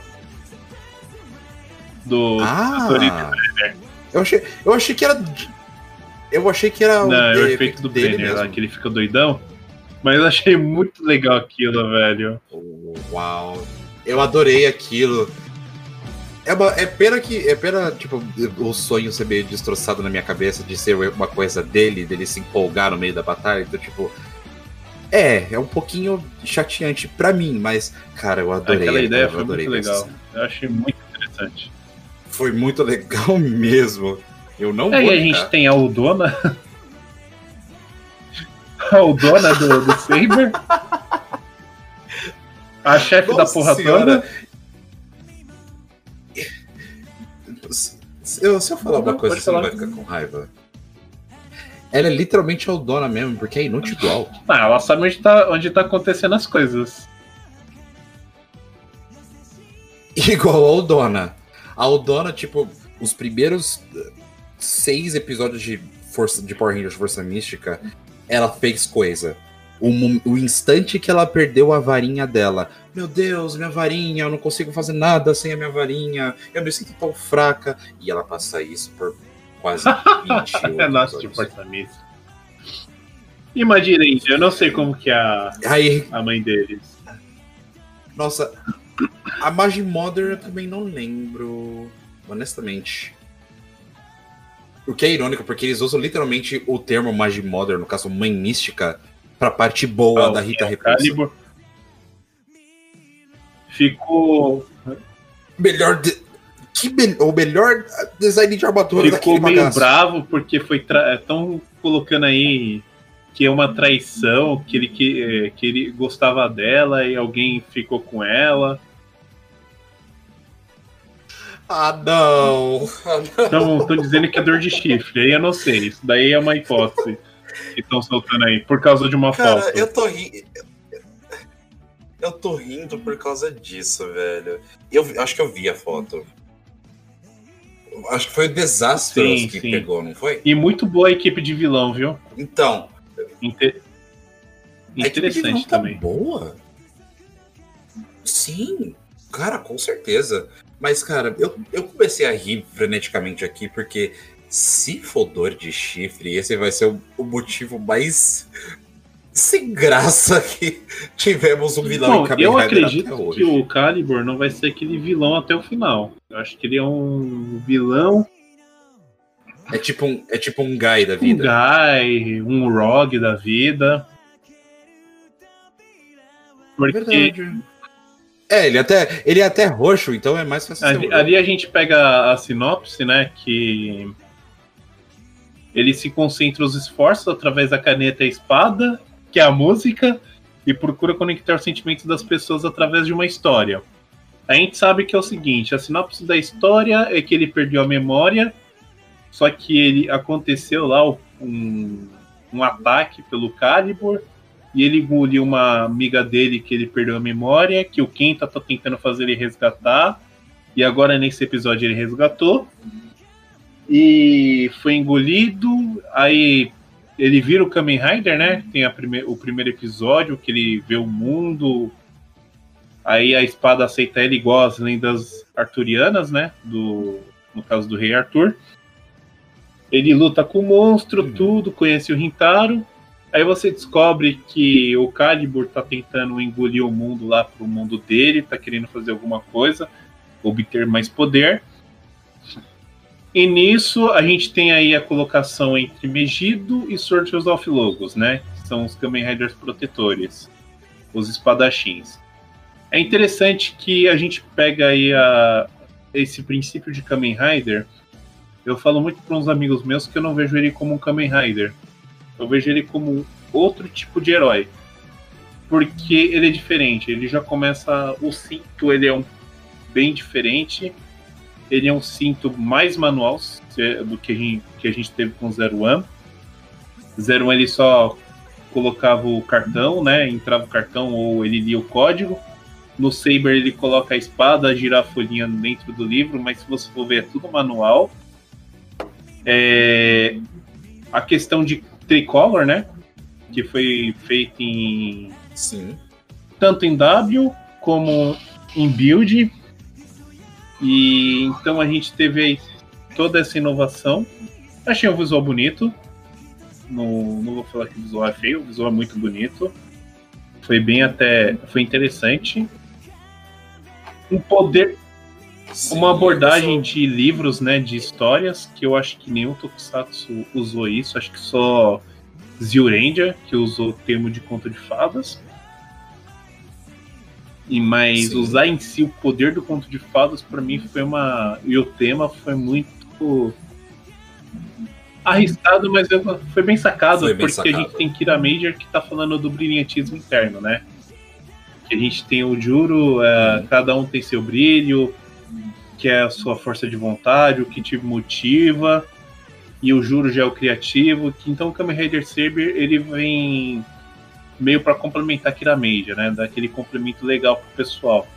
Do. Ah! Eu achei, eu achei que era. Eu achei que era Não, é o efeito do Brenner lá, que ele fica doidão. Mas eu achei muito legal aquilo, velho. Uau. Eu adorei aquilo. É, uma- é pena que. É pena, tipo, o sonho ser meio destroçado na minha cabeça de ser uma coisa dele, dele se empolgar no meio da batalha. Então, tipo. É, é um pouquinho chateante pra mim, mas, cara, eu adorei. Aquela ideia eu foi muito legal. essa- Eu achei muito interessante. Foi muito legal mesmo. Eu não Aí vou a negar. gente tem a Udona. a Udona do, do Saber. A chefe da porra senhora. toda. Se eu, se eu falar uma Não, coisa, pode você não vai ficar com raiva. Ela é literalmente a dona mesmo, porque é inútil igual. Ah, ela sabe onde tá, onde tá acontecendo as coisas. Igual a Aldona. A Aldona, tipo, os primeiros eh, seis episódios de, Força, de Power Rangers Força Mística, ela fez coisa. O, o instante que ela perdeu a varinha dela. Meu Deus, minha varinha, eu não consigo fazer nada sem a minha varinha. Eu me sinto tão fraca. E ela passa isso por quase 20 É nossa de. Imagina, Índia, eu não sei como que é a, Aí, a mãe deles. nossa, a Magi Mother eu também não lembro, honestamente. O que é irônico, porque eles usam literalmente o termo Magi Mother, no caso Mãe Mística, pra parte boa Ah, da Rita é Repulsa. Ficou, Melhor. De... Que me- O melhor design de armadura ficou daquele meio bagaço. bravo porque foi estão colocando aí que é uma traição, que ele, que, eh, que ele gostava dela e alguém ficou com ela. Ah, não. Então estão dizendo que é dor de chifre. Aí eu não sei. Isso daí é uma hipótese que estão soltando aí por causa de uma Cara, foto. eu tô rindo. Eu tô rindo por causa disso, velho. Eu acho que eu vi a foto. Acho que foi o desastre Sim, que sim. pegou, não foi? E muito boa a equipe de vilão, viu? Então, Inte- a equipe de vilão Interessante tá também. boa. Sim, cara, com certeza. Mas, cara, eu, eu comecei a rir freneticamente aqui porque se for dor de chifre, esse vai ser o, o motivo mais sem graça que tivemos um vilão Bom, em Kamen eu Rider acredito até hoje. que o Calibur não vai ser aquele vilão até o final. Eu acho que ele é um vilão É tipo um, é tipo um Guy da Um vida. Guy, um Rogue da vida. Porque Verdade. É, ele até, ele é até roxo, então é mais fácil ali, ali a gente pega a sinopse, né? Que ele se concentra os esforços através da caneta e a espada, que é a música, e procura conectar os sentimentos das pessoas através de uma história. A gente sabe que é o seguinte: a sinopse da história é que ele perdeu a memória, só que ele aconteceu lá um, um ataque pelo Calibur e ele engoliu uma amiga dele que ele perdeu a memória, que o Kenta tá tentando fazer ele resgatar. E agora nesse episódio ele resgatou. E foi engolido. Aí ele vira o Kamen Rider, né? Tem a prime o primeiro episódio que ele vê o mundo. Aí a espada aceita ele igual as lendas arturianas, né? Do, no caso do Rei Arthur. Ele luta com o monstro, tudo, conhece o Rintaro. Aí você descobre que o Calibur tá tentando engolir o mundo lá pro mundo dele, tá querendo fazer alguma coisa, obter mais poder. E nisso a gente tem aí a colocação entre Megido e Sorcerers of Logos, né? São os Kamen Riders protetores, os espadachins. É interessante que a gente pega aí a, esse princípio de Kamen Rider. Eu falo muito para uns amigos meus que eu não vejo ele como um Kamen Rider. Eu vejo ele como outro tipo de herói. Porque ele é diferente. Ele já começa. O cinto ele é um bem diferente. Ele é um cinto mais manual do que a gente, que a gente teve com o Zero One. Zero One ele só colocava o cartão, né? Entrava o cartão ou ele lia o código. No Saber ele coloca a espada, gira a folhinha dentro do livro, mas se você for ver é tudo manual. É... A questão de Tricolor, né? Que foi feito em. Sim. Tanto em W como em Build. E então a gente teve aí toda essa inovação. Achei um visual bonito. Não, não vou falar que o visual é feio, o visual é muito bonito. Foi bem até. Foi interessante. Um poder. Sim, uma abordagem eu de livros, né? De histórias, que eu acho que nenhum Tokusatsu usou isso. Acho que só Zyuranger, que usou o termo de conto de fadas. E mas Sim. usar em si o poder do conto de fadas para mim foi uma e o tema foi muito arriscado, mas foi bem sacado Foi bem porque a sacado. gente tem Kira Major que tá falando do brilhantismo interno, né? Que a gente tem o Juro, é, cada um tem seu brilho, que é a sua força de vontade, o que te motiva, e o Juro já é o criativo, que então o Kamen Rider Saber ele vem meio para complementar Kira Major, né? Dar aquele complemento legal pro pessoal.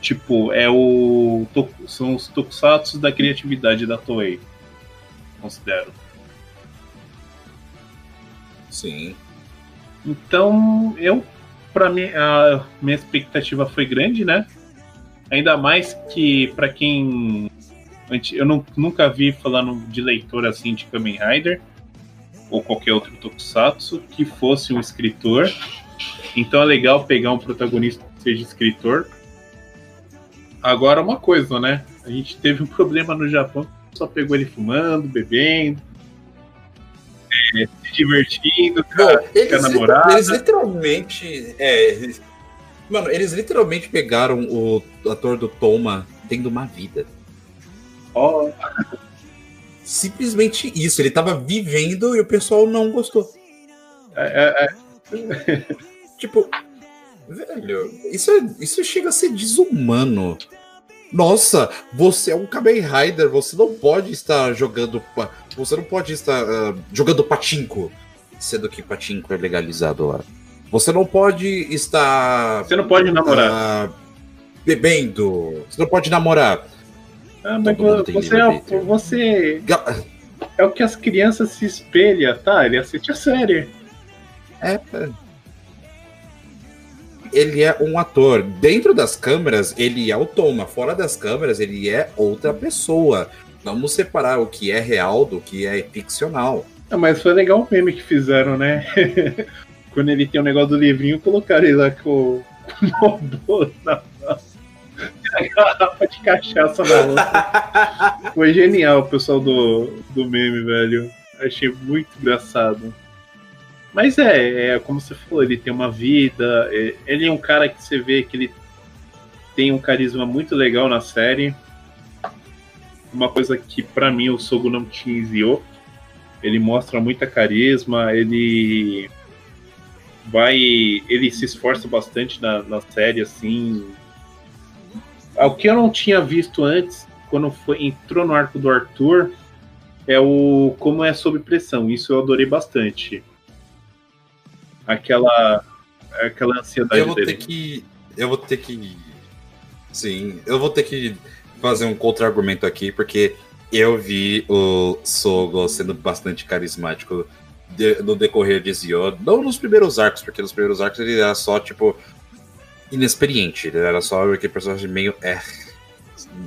Tipo, é o são os tokusatsu da criatividade da Toei. Considero. Sim. Então, eu para mim a minha expectativa foi grande, né? Ainda mais que para quem eu não- nunca vi falando de leitor assim de Kamen Rider ou qualquer outro tokusatsu que fosse um escritor. Então é legal pegar um protagonista que seja escritor. Agora uma coisa, né? A gente teve um problema no Japão, só pegou ele fumando, bebendo, é, se divertindo, Bom, eles, namorada. eles literalmente. É, mano, eles literalmente pegaram o ator do Toma tendo uma vida. ó, Simplesmente isso. Ele tava vivendo e o pessoal não gostou. é- é- Tipo, velho, isso, é- isso chega a ser desumano. Nossa, você é um Kamen Rider, você não pode estar jogando. Você não pode estar ah, jogando patinco, sendo que patinco é legalizado lá. Você não pode estar. Você não pode namorar. ah, bebendo. Você não pode namorar. Ah, mas você, é, livre-arbítrio. você é o que as crianças se espelham, tá? Ele assiste a série. É. Ele é um ator. Dentro das câmeras, ele é o Toma. Fora das câmeras, ele é outra pessoa. Vamos separar o que é real do que é ficcional. Ah, mas foi legal o meme que fizeram, né? Quando ele tem o negócio do livrinho, colocaram ele lá com o Malboro na mão. garrafa de cachaça na outra. Foi genial o pessoal do, do meme, velho. Achei muito engraçado. Mas é, é como você falou, ele tem uma vida. é- ele é um cara que você vê que ele tem um carisma muito legal na série. Uma coisa que pra mim o Sogo não tinha em Zio. Ele mostra muita carisma, ele vai. ele se esforça bastante na, na série, assim. O que eu não tinha visto antes, quando foi, entrou no arco do Arthur, é o como é sob pressão. Isso eu adorei bastante. Aquela. aquela ansiedade Eu vou dele. ter que. Eu vou ter que. Sim, eu vou ter que fazer um contra-argumento aqui, porque eu vi o Sogo sendo bastante carismático de- no decorrer de Zio. Não nos primeiros arcos, porque nos primeiros arcos ele era só, tipo, inexperiente. Ele era só aquele personagem meio é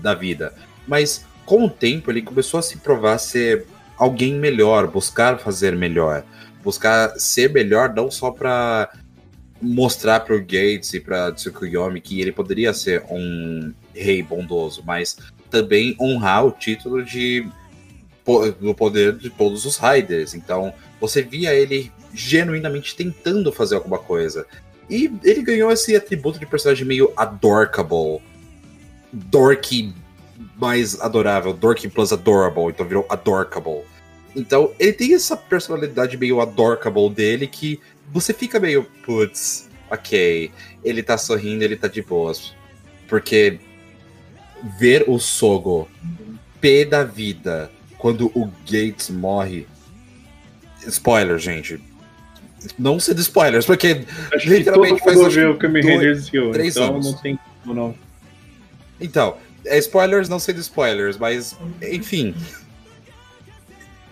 da vida. Mas com o tempo ele começou a se provar ser alguém melhor, buscar fazer melhor. Buscar ser melhor não só pra mostrar pro Gates e pra Tsukuyomi que ele poderia ser um rei bondoso, mas também honrar o título de do poder de todos os Riders. Então, você via ele genuinamente tentando fazer alguma coisa. E ele ganhou esse atributo de personagem meio adorkable. Dorky mais adorável, Dorky plus adorable, então virou adorkable. Então, ele tem essa personalidade meio adorkable dele que você fica meio, putz, ok, ele tá sorrindo, ele tá de boas. Porque ver o Sogo pé da vida quando o Gates morre. Spoiler, gente. Não sendo spoilers, porque Acho que todo literalmente faz, mundo vê que o Kamen Rider Zio, então anos. não tem como não. Então, é spoilers não sendo spoilers, mas enfim.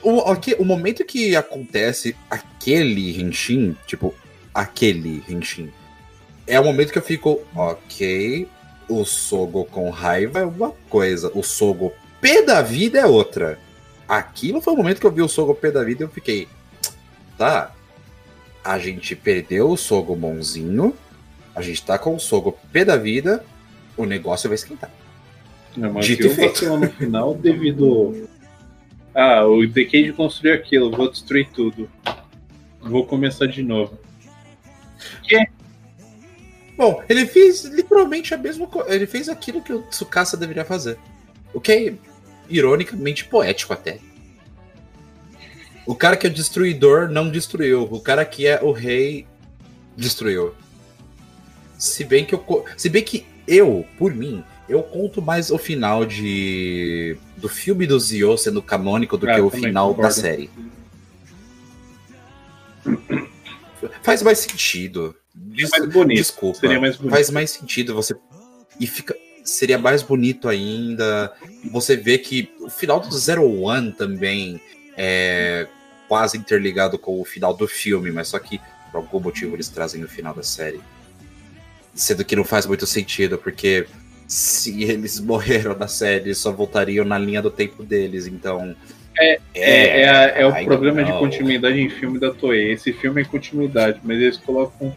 O, o momento que acontece aquele Henshin, tipo, aquele Henshin, é o momento que eu fico, ok, o Sogo com raiva é uma coisa, o Sogo pé da vida é outra. Aquilo foi o momento que eu vi o Sogo pé da vida e eu fiquei, tá, a gente perdeu o Sogo bonzinho, a gente tá com o Sogo pé da vida, o negócio vai esquentar. Não, mas Dito e feito. no final devido. Ah, o Decade construiu aquilo, vou destruir tudo. Vou começar de novo. Bom, ele fez literalmente a mesma coisa. Ele fez aquilo que o Tsukasa deveria fazer. O que é ironicamente poético até. O cara que é destruidor não destruiu. O cara que é o rei destruiu. Se bem que eu, se bem que eu, por mim, eu conto mais o final de do filme do Zio sendo canônico do Ah, que o final da concordo. série. Faz mais sentido. Seria mais bonito. Desculpa. Seria mais bonito. Faz mais sentido você. E fica. Seria mais bonito ainda. Você vê que o final do Zero One também é quase interligado com o final do filme, mas só que por algum motivo eles trazem o final da série. Sendo que não faz muito sentido, porque se eles morreram na série, eles só voltariam na linha do tempo deles, então. É, é, a- é o I problema de continuidade em filme da Toei. Esse filme é continuidade, mas eles colocam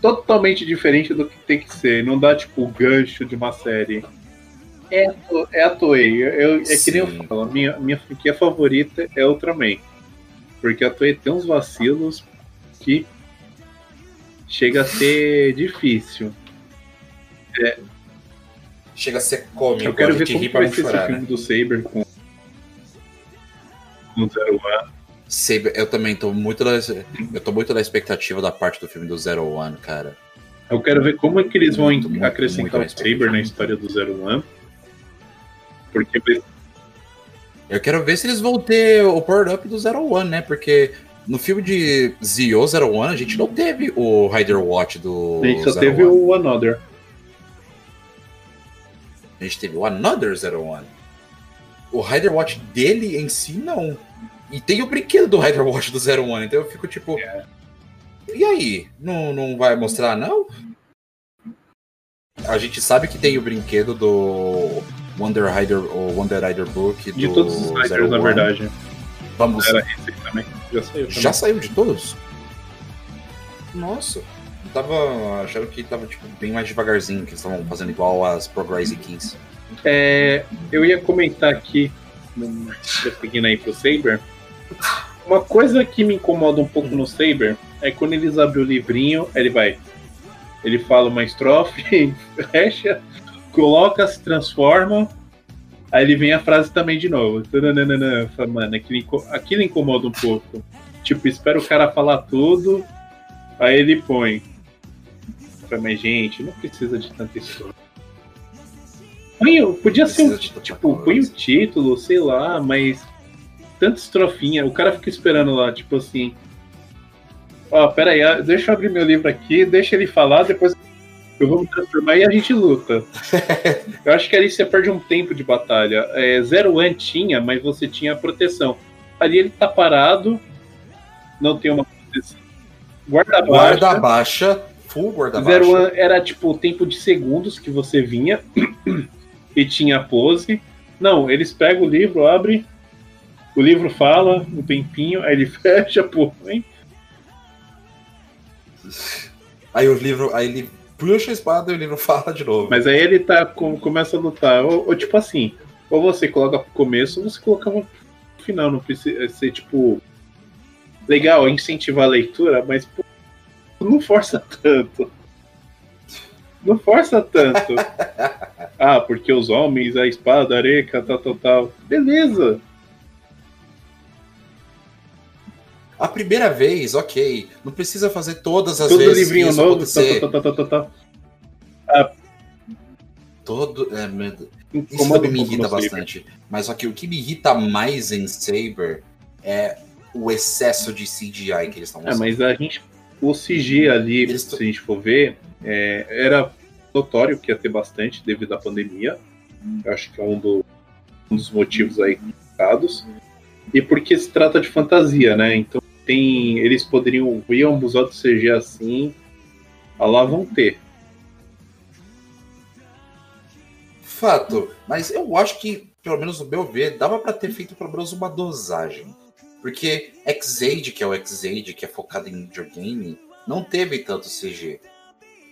totalmente diferente do que tem que ser. Não dá, tipo, o gancho de uma série. É, é a Toei. Eu, é que nem Sim. eu falo, a minha, minha franquia favorita é Ultraman. Porque a Toei tem uns vacilos que chega a ser difícil. Chega a ser cômico, Eu quero ver como vai ser esse chorar, filme né? do Saber com, com o Zero One. Saber- eu também tô muito na, eu tô muito na expectativa da parte do filme do Zero One, cara. Eu quero ver como é que eles vão Muito, muito, acrescentar muito o Saber na história do Zero One. Porque Eu quero ver se eles vão ter o power-up do Zero One, né? Porque no filme de Zio Zero One a gente não teve o Rider Watch do a gente só Zero teve One. o Another. A gente teve o Another Zero One. O Rider Watch dele em si, não. E tem o brinquedo do Rider Watch do Zero One, então eu fico tipo. É. E aí? Não, não vai mostrar, não? A gente sabe que tem o brinquedo do Wonder Rider, o Wonder Rider Book De do todos os Zero Riders, na One. verdade. Vamos. Era esse também. Já saiu. também. Já saiu de todos? Nossa. tava achando que tava tipo, bem mais devagarzinho, que eles estavam fazendo igual as Progress Keys. É, eu ia comentar aqui, seguindo aí pro Saber, uma coisa que me incomoda um pouco no Saber é quando eles abrem o livrinho, ele vai. Ele fala uma estrofe, fecha, coloca, se transforma, aí ele vem a frase também de novo. Tananana, Mano, aquilo, aquilo incomoda um pouco. Tipo, espera o cara falar tudo, aí ele põe. Mas, gente, não precisa de tanta história. Põe o- podia ser um, tipo, põe o coisa. título, sei lá, mas tanta estrofinha, o cara fica esperando lá, tipo assim. Ó, pera aí, deixa eu abrir meu livro aqui, deixa ele falar, depois eu vou me transformar e a gente luta. eu acho que ali você perde um tempo de batalha. É, Zero One tinha, mas você tinha a proteção. Ali ele tá parado, não tem uma proteção. Guarda Guarda baixa. baixa, full guarda Zero baixa. One era tipo o tempo de segundos que você vinha e tinha a pose. Não, eles pegam o livro, abrem, o livro fala um tempinho, aí ele fecha, pô, hein? Aí o livro, aí ele puxa a espada e o livro fala de novo. Mas aí ele tá, com- começa a lutar. Ou, ou tipo assim, ou você coloca pro começo, ou você coloca no final. Não precisa ser tipo. Legal, incentivar a leitura, mas pô, não força tanto. Não força tanto. ah, porque os homens, a espada, a areca, tal, tal, tal. Beleza. A primeira vez, ok. Não precisa fazer todas as Todo vezes livrinho que isso novo, tal, tal, tal, tal, tal. Todo. É, meu. Isso também me irrita no Saber. bastante. Mas só que o que me irrita mais em Saber é o excesso de CGI que eles estão É, usando. mas a gente. O CG ali, Eles se a gente for ver, é, era notório que ia ter bastante devido à pandemia. Eu acho que é um, do- um dos motivos aí complicados. E porque se trata de fantasia, né? Então tem. Eles poderiam. Iam abusar do CG assim. A lá vão ter. Fato. Mas eu acho que, pelo menos no meu ver, dava pra ter feito pelo menos uma dosagem. Porque Xade, que é o Xade, que é focado em videogame, não teve tanto CG.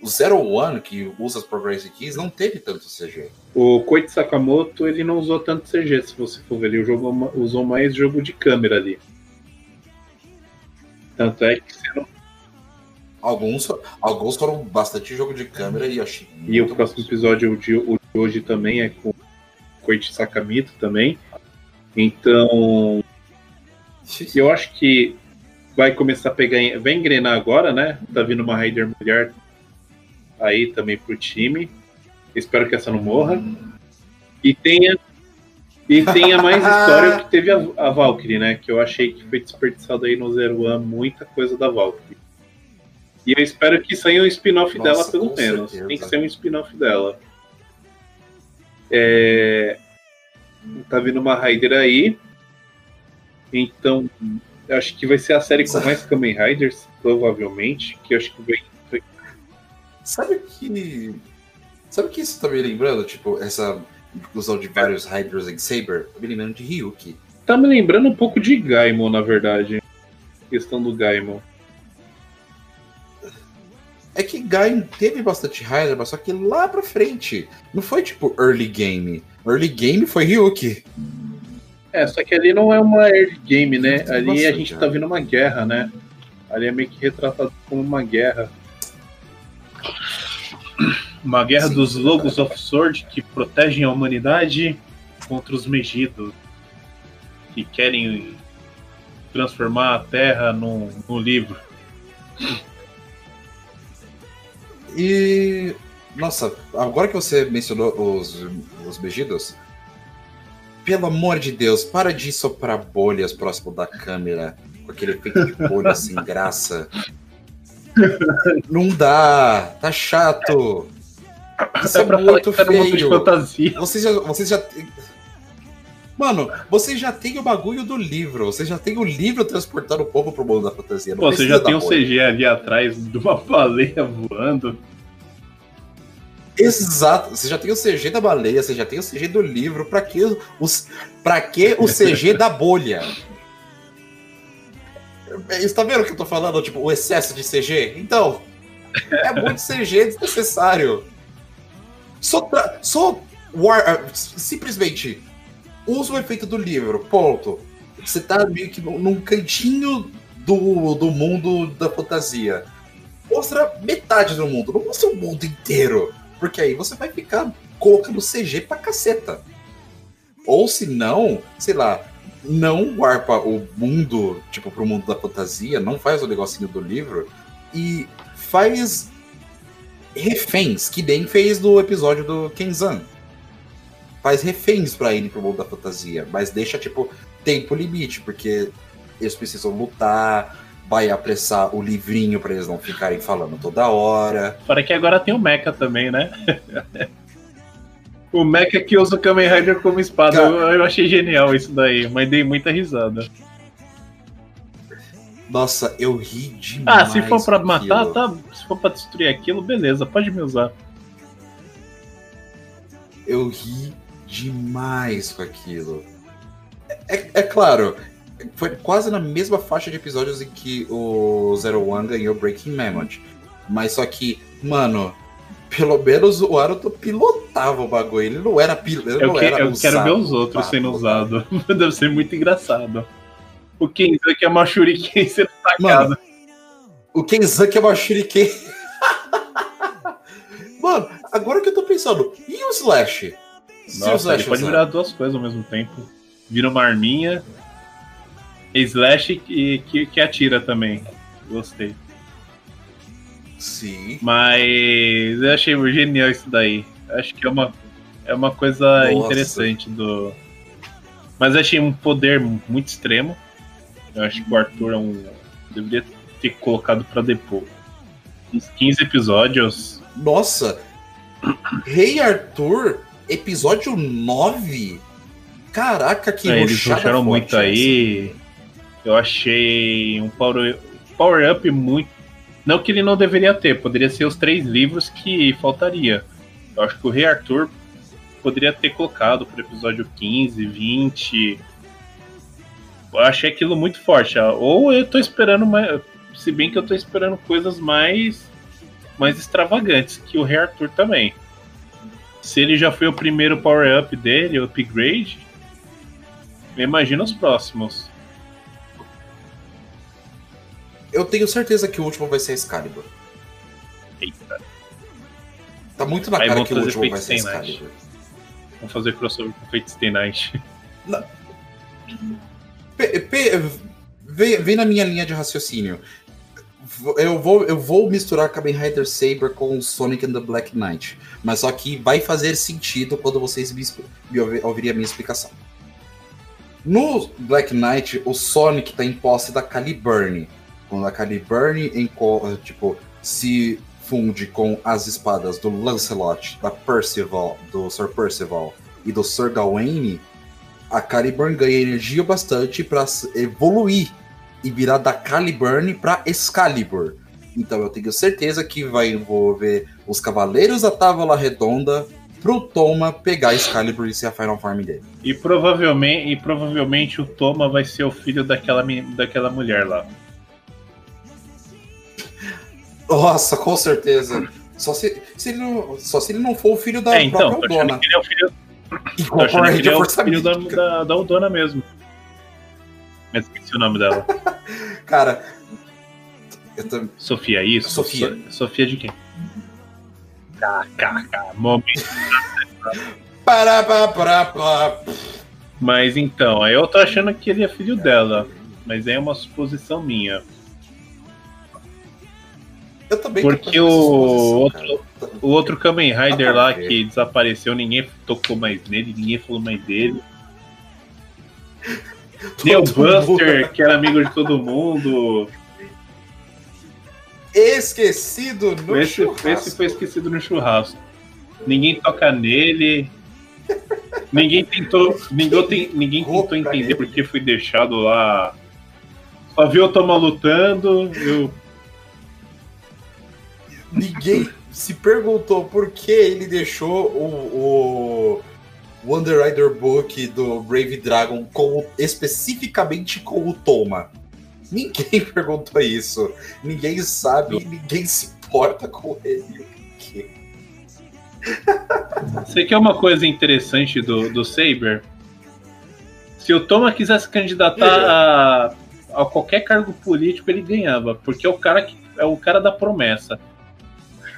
O Zero One, que usa as Progressive Keys, não teve tanto CG. O Koichi Sakamoto ele não usou tanto CG, se você for ver. Ele usou mais jogo de câmera ali. Tanto é que você não Alguns, alguns foram bastante jogo de câmera e achei. E o próximo episódio de, de hoje também é com Koichi Sakamito também. Então, eu acho que vai começar a pegar. Vai engrenar agora, né? Tá vindo uma Raider mulher aí também pro time. Espero que essa não morra. E tenha. E tenha mais história que teve a, a Valkyrie, né? Que eu achei que foi desperdiçado aí no Zero One muita coisa da Valkyrie. E eu espero que saia um spin-off dela, pelo menos. certeza. Tem que ser um spin-off dela. É... Tá vindo uma Raider aí. Então, eu acho que vai ser a série com mais Kamen Riders, provavelmente. Que eu acho que vai. Sabe que. Sabe que isso tá me lembrando? Tipo, essa inclusão de vários Riders em Saber? Tá me lembrando de Ryuki. Tá me lembrando um pouco de Gaimon, na verdade. questão do Gaimon. É que Gaim teve bastante Rider, mas só que lá pra frente. Não foi tipo early game. Early game foi Ryuki. É, só que ali não é uma early game, né? Ali a gente né? tá vendo uma guerra, né? Ali é meio que retratado como uma guerra. Uma guerra Sim, dos Logos of Sword que protegem a humanidade contra os Megidos. Que querem transformar a Terra num, num livro. E. Nossa, agora que você mencionou os, os Megidos, pelo amor de Deus, para de soprar bolhas próximo da câmera, com aquele efeito de bolha sem graça. Não dá, tá chato. Isso É é pra muito mundo de feio. fantasia. Vocês já, vocês já. Mano, você já tem o bagulho do livro. Você já tem o livro transportando o povo pro mundo da fantasia. não Pô, você já tem da um. CG ali atrás de uma baleia voando. Exato. Você já tem o CG da baleia, você já tem o CG do livro. Pra que, os, pra que o CG da bolha? É, Você tá vendo o que eu tô falando? Tipo, o excesso de CG? Então, É muito CG desnecessário. Só, só war- ah, simplesmente usa o efeito do livro, ponto. Você tá meio que num cantinho do, do mundo da fantasia. Mostra metade do mundo, não mostra o mundo inteiro. Porque aí você vai ficar colocando CG pra caceta. Ou se não, sei lá, não warpa o mundo, tipo, pro mundo da fantasia, não faz o negocinho do livro e faz reféns, que nem fez no episódio do Kenzan. Faz reféns pra ir pro mundo da fantasia, mas deixa, tipo, tempo limite, porque eles precisam lutar, vai apressar o livrinho pra eles não ficarem falando toda hora. Fora que agora tem o Mecha também, né? o Mecha que usa o Kamen Rider como espada. Cara. Eu, eu achei genial isso daí, mas dei muita risada. Nossa, eu ri demais. Ah, se for pra com matar, tá. Se for pra destruir aquilo, beleza, pode me usar. Eu ri demais com aquilo. É, é claro, foi quase na mesma faixa de episódios em que o Zero One ganhou Breaking Mammoth. Mas só que, mano, pelo menos o Aruto pilotava o bagulho. Ele não era piloto. Eu, não que- era eu quero ver usado os outros sendo usados. Deve ser muito engraçado. O Kenzo que é uma shuriken sendo Mano, tacado. o que é uma shuriken. Mano, agora que eu tô pensando, e o Slash? Se o Nossa, Slash ele pode virar duas coisas ao mesmo tempo. Vira uma arminha. Slash que, que, que atira também. Gostei. Sim. Mas eu achei genial isso daí. Acho que é uma, é uma coisa Nossa. interessante do. Mas eu achei um poder muito extremo. Eu acho que o Arthur é um. Deveria ter colocado pra depois. Uns 15 episódios. Nossa! Rei Arthur, episódio 9? Caraca, que É, eles forte muito essa. aí. Eu achei um power, power up muito. Não que ele não deveria ter, poderia ser os três livros que faltaria. Eu acho que o Rei Arthur poderia ter colocado pro episódio 15, 20. Eu achei aquilo muito forte. Ou eu tô esperando mais. Se bem que eu tô esperando coisas mais. mais extravagantes que o Rei Arthur também. Se ele já foi o primeiro power up dele, o upgrade, imagina os próximos. Eu tenho certeza que o último vai ser Excalibur. Eita, Tá muito na Aí cara que o último vai ser Stay Night. Excalibur. vamos fazer crossover com Fate Stay Night. Vem, vem na minha linha de raciocínio. Eu vou, eu vou misturar Kamen Rider Saber com Sonic and the Black Knight. Mas só que vai fazer sentido quando vocês me, me ouvi- ouvirem a minha explicação. No Black Knight, o Sonic tá em posse da Caliburn. Quando a Caliburn tipo, se funde com as espadas do Lancelot, da Percival, do Sir Percival e do Sir Gawain, a Caliburn ganha energia bastante para evoluir e virar da Caliburn para Excalibur. Então eu tenho certeza que vai envolver os Cavaleiros da Távola Redonda pro Toma pegar Excalibur e ser a Final Form dele. E provavelmente, e provavelmente o Toma vai ser o filho daquela, daquela mulher lá. Nossa, com certeza. Só se, se ele não, só se ele não for o filho da é, então, própria Dona. que ele é o filho, tô Igual achando Power que ele é Ranger Força filho da, da, da mesmo. Mas esqueci o nome dela. Cara, tô... Sofia, isso? Sofia. So- Sofia de quem? KKK, momento. Pará, pará, pará, pará. Mas então, aí eu tô achando que ele é filho dela. Mas é uma suposição minha. Eu também tô Porque o suposição, outro, cara. o outro Kamen Rider lá ver. que desapareceu, ninguém tocou mais nele, ninguém falou mais dele. Mundo- Buster, que era amigo de todo mundo. Esquecido no Esse, churrasco. esse foi esquecido no churrasco. Ninguém toca nele. Ninguém tentou. Ninguém, tem, ninguém tentou entender nele. por que foi deixado lá. Só viu o Toma lutando. Eu, Ninguém se perguntou por que ele deixou o, o Wonder Rider Book do Brave Dragon com especificamente com o Toma. Ninguém perguntou isso. Ninguém sabe, ninguém se importa com ele. Você quer uma coisa interessante do, do Saber? Se o Toma quisesse candidatar É. a, a qualquer cargo político, ele ganhava, porque é o cara que é o cara da promessa.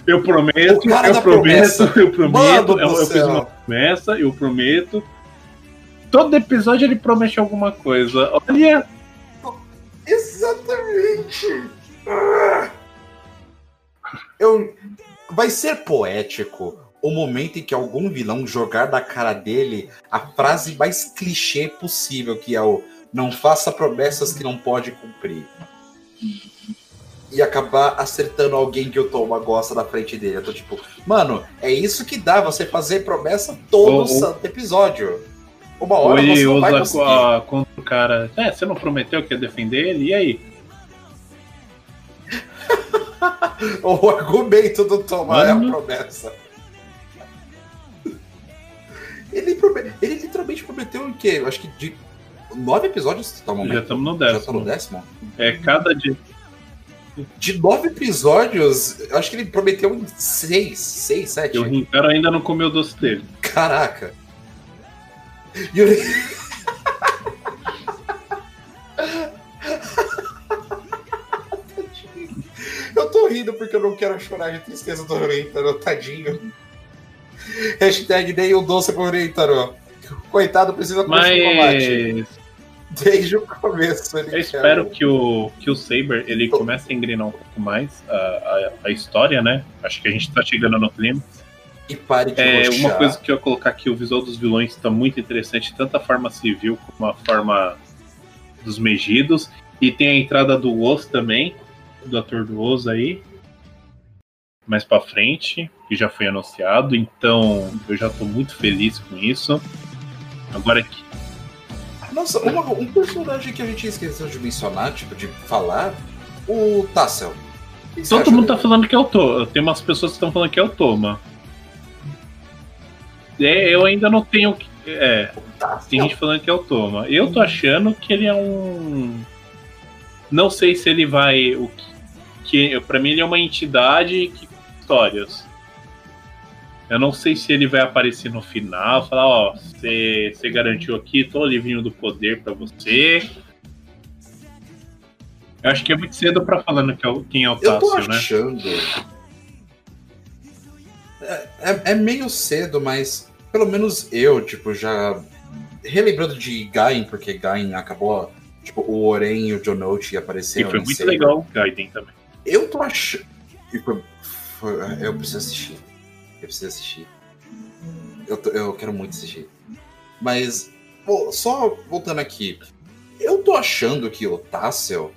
Eu prometo, O cara eu da prometo, promessa. eu prometo, Mano eu, do eu fiz uma promessa, eu prometo. Todo episódio ele promete alguma coisa. Olha, Exatamente. Eu... Vai ser poético o momento em que algum vilão jogar da cara dele a frase mais clichê possível, que é o não faça promessas que não pode cumprir. E acabar acertando alguém que o Toma gosta na frente dele. Eu tô tipo, mano, é isso que dá você fazer promessa todo Ou- santo episódio. Uma ou hora você não vai usa conseguir. a- contra o cara. É, você não prometeu que ia defender ele? E aí? O argumento do Toma é a Mano. promessa. Ele, prome- ele literalmente prometeu o quê? Eu acho que de nove episódios tá no Já estamos no Já tá no décimo. décimo? É cada dia. De nove episódios, acho que ele prometeu em seis, seis, sete. E o Rincaro ainda não comeu o doce dele. Caraca. E eu... Eu tô rindo porque eu não quero chorar de tristeza do Rentaro, tadinho. Hashtag dei um doce pro Rentaro. Coitado, precisa comer chocolate. Desde o começo eu quer. espero que o, que o Saber ele comece a engrenar um pouco mais a, a, a história, né? Acho que a gente tá chegando no clima. E pare de É, roxar. uma coisa que eu ia colocar aqui, o visual dos vilões está muito interessante, tanto a forma civil como a forma dos megidos. E tem a entrada do Oz também, do ator do Oz aí. Mais pra frente, que já foi anunciado. Então eu já tô muito feliz com isso. Agora que. Nossa, uma- um personagem que a gente esqueceu de mencionar, tipo, de falar, o Tassel. Todo mundo tá falando que é o Toma. Tem umas pessoas que estão falando que é o Toma. É, eu ainda não tenho. É. Tem gente falando que é o Toma. Eu tô achando que ele é um. Não sei se ele vai. O que, que para mim ele é uma entidade que histórias. Eu não sei se ele vai aparecer no final, falar, ó, você garantiu aqui, tô o livrinho do poder pra você. Eu acho que é muito cedo pra falar no que é o- quem é o Eu tô Tássio, né? achando. É, é- é meio cedo, mas pelo menos eu, tipo, já. Relembrando de Gain, porque Gain acabou. Tipo, o Oren e o John Note E apareceram. foi muito Saber. legal o Gaiden também. Eu tô achando. foi- Eu preciso assistir. Eu preciso assistir. Eu, tô- eu quero muito assistir. Mas, pô, só voltando aqui. Eu tô achando que o Tassel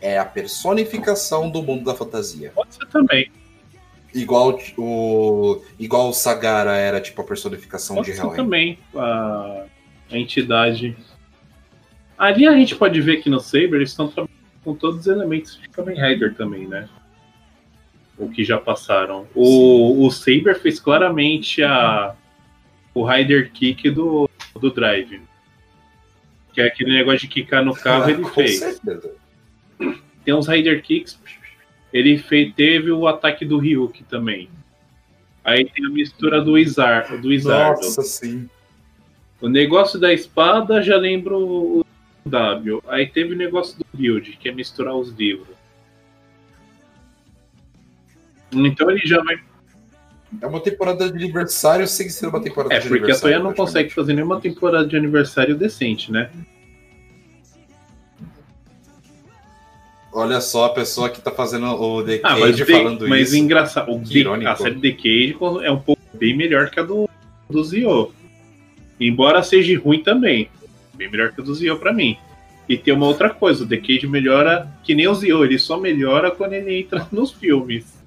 é a personificação do mundo da fantasia. Pode ser também. Igual o. Igual o Sagara era tipo a personificação Pode de ser Helheim. também a, a entidade. Ali a gente pode ver que no Saber eles estão trabalhando com todos os elementos de Kamen Rider também, né? O que já passaram. O, o Saber fez claramente a, o Rider Kick do, do Drive. Que é aquele negócio de quicar no carro, ele fez. certeza. Tem uns Rider Kicks. Ele fez, teve o ataque do Ryuk também. Aí tem a mistura do, Izar, do Izardo. Nossa, sim. O negócio da espada já lembro o W. Aí teve o negócio do build, que é misturar os livros. Então ele já vai. É uma temporada de aniversário sem ser uma temporada É, de porque a aniversário. Toya não consegue fazer nenhuma temporada de aniversário decente, né? Olha só a pessoa que tá fazendo o The Ah, Cage mas, de- falando mas isso. engraçado. O The- a série The Cage é um pouco bem melhor que a do, do Zio. Embora seja ruim também. Bem melhor que a do Zio pra mim. E tem uma outra coisa, o The Cage melhora que nem o Zio, ele só melhora quando ele entra nos filmes.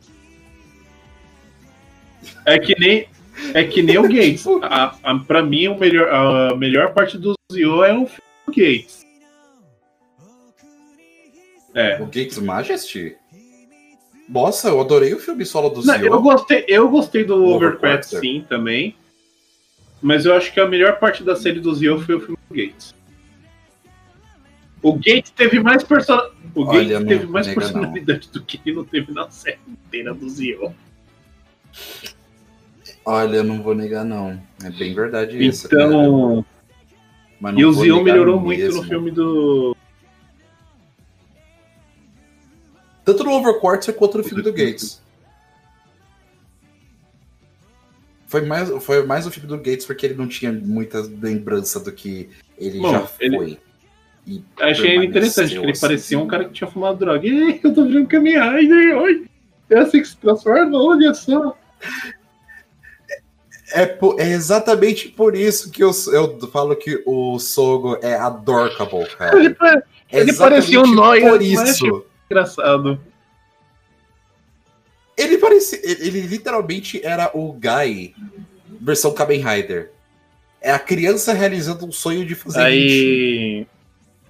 É que nem, é que nem o Gates. A, a, pra mim, o melhor, a melhor parte do Zio é o filme do Gates. É. O Gates Majesty? Nossa, eu adorei o filme solo do Não, Zio. eu gostei, eu gostei do Overcraft Overcraft. sim também. Mas eu acho que a melhor parte da série do Zio foi o filme do Gates. O Gates teve mais personagens. O Olha, Gates teve mais nega, não. personalidade do que ele não teve na série inteira do Zio. Olha, eu não vou negar, não. É bem verdade isso. cara. Então, e o Zion melhorou muito mesmo. no filme do. Tanto no Overquarter quanto no filme do Gates. Foi mais, foi mais o filme do Gates porque ele não tinha muita lembrança do que ele Bom, já foi. ele- E Achei interessante, que ele permaneceu parecia assim. um cara que tinha fumado droga. Ih, eu tô virando Kamen Rider, oi! É assim que se transforma, olha só. É, é exatamente por isso que eu, eu falo que o Sogo é adorkable, Ele, cara. pa- É Ele parecia um nóia, Por isso. engraçado. Ele parecia. Ele, ele literalmente era o Guy, versão Kamen Rider. É a criança realizando um sonho de fazer hit. Aí.